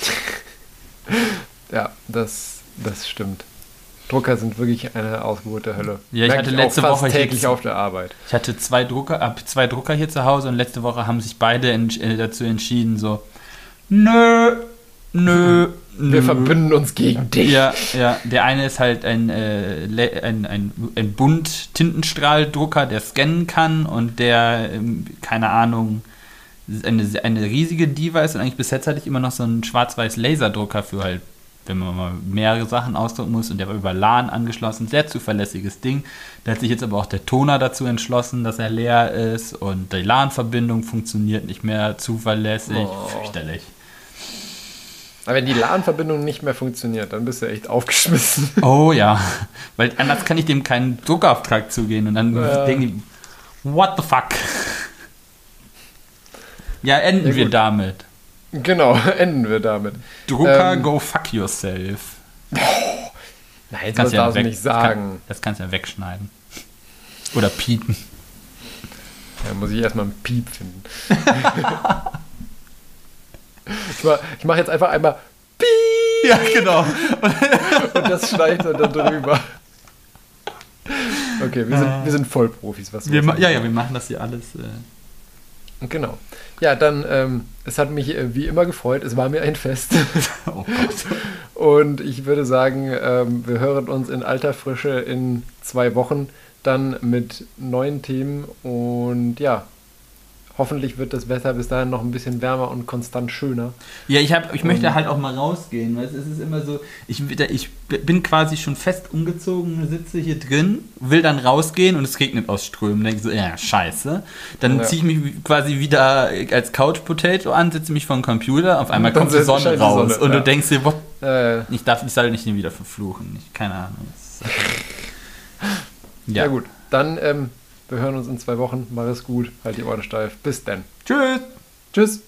ja, das, das stimmt. Drucker sind wirklich eine Ausgeburt der Hölle. Ja, ich Merke hatte ich letzte Woche täglich auf der Arbeit. Ich hatte zwei Drucker, äh, zwei Drucker hier zu Hause und letzte Woche haben sich beide ent äh, dazu entschieden, so nö, nö, wir nö. verbünden uns gegen dich. Ja, ja. Der eine ist halt ein, äh, ein, ein, ein Bunt-Tintenstrahldrucker, der scannen kann und der, ähm, keine Ahnung, eine, eine riesige Diva ist und eigentlich bis jetzt hatte ich immer noch so einen schwarz-weiß Laserdrucker für halt wenn man mal mehrere Sachen ausdrucken muss und der war über LAN angeschlossen, sehr zuverlässiges Ding. Da hat sich jetzt aber auch der Toner dazu entschlossen, dass er leer ist und die LAN-Verbindung funktioniert nicht mehr zuverlässig. Oh. Fürchterlich. Aber wenn die LAN-Verbindung nicht mehr funktioniert, dann bist du echt aufgeschmissen. Oh ja, weil anders kann ich dem keinen Druckauftrag zugehen und dann ja. denke ich, what the fuck? Ja, enden ja, wir damit. Genau, enden wir damit. Drucker, ähm, go fuck yourself. Nein, das kannst du ja weg, nicht sagen. Das, kann, das, kannst du ja wegschneiden. Oder piepen. Ja, muss ich erstmal einen Piep finden. ich mache mach jetzt einfach einmal Piep. Ja, genau. Und das schneidet dann drüber. Okay, wir sind, wir sind Vollprofis, was wir Ja, ja, wir machen das hier alles. Äh genau. Ja, dann, ähm, es hat mich äh, wie immer gefreut. Es war mir ein Fest. oh. Und ich würde sagen, ähm, wir hören uns in alter Frische in zwei Wochen dann mit neuen Themen. Und ja, hoffentlich wird das Wetter bis dahin noch ein bisschen wärmer und konstant schöner. Ja, ich, hab, ich möchte halt auch mal rausgehen. Weißt? Es ist immer so, ich, ich bin quasi schon fest umgezogen, sitze hier drin, will dann rausgehen und es regnet aus Strömen. Denke so, ja, scheiße. Dann ja. ziehe ich mich quasi wieder als Couch Potato an, sitze mich vor dem Computer, auf einmal kommt die Sonne raus Sonne, und ja. du denkst dir, what? Äh. ich darf ich soll nicht wieder verfluchen. Ich, keine Ahnung. ja. ja gut, dann ähm, wir hören uns in zwei Wochen. Mach es gut. Halt die Ohren steif. Bis dann. Tschüss. Tschüss.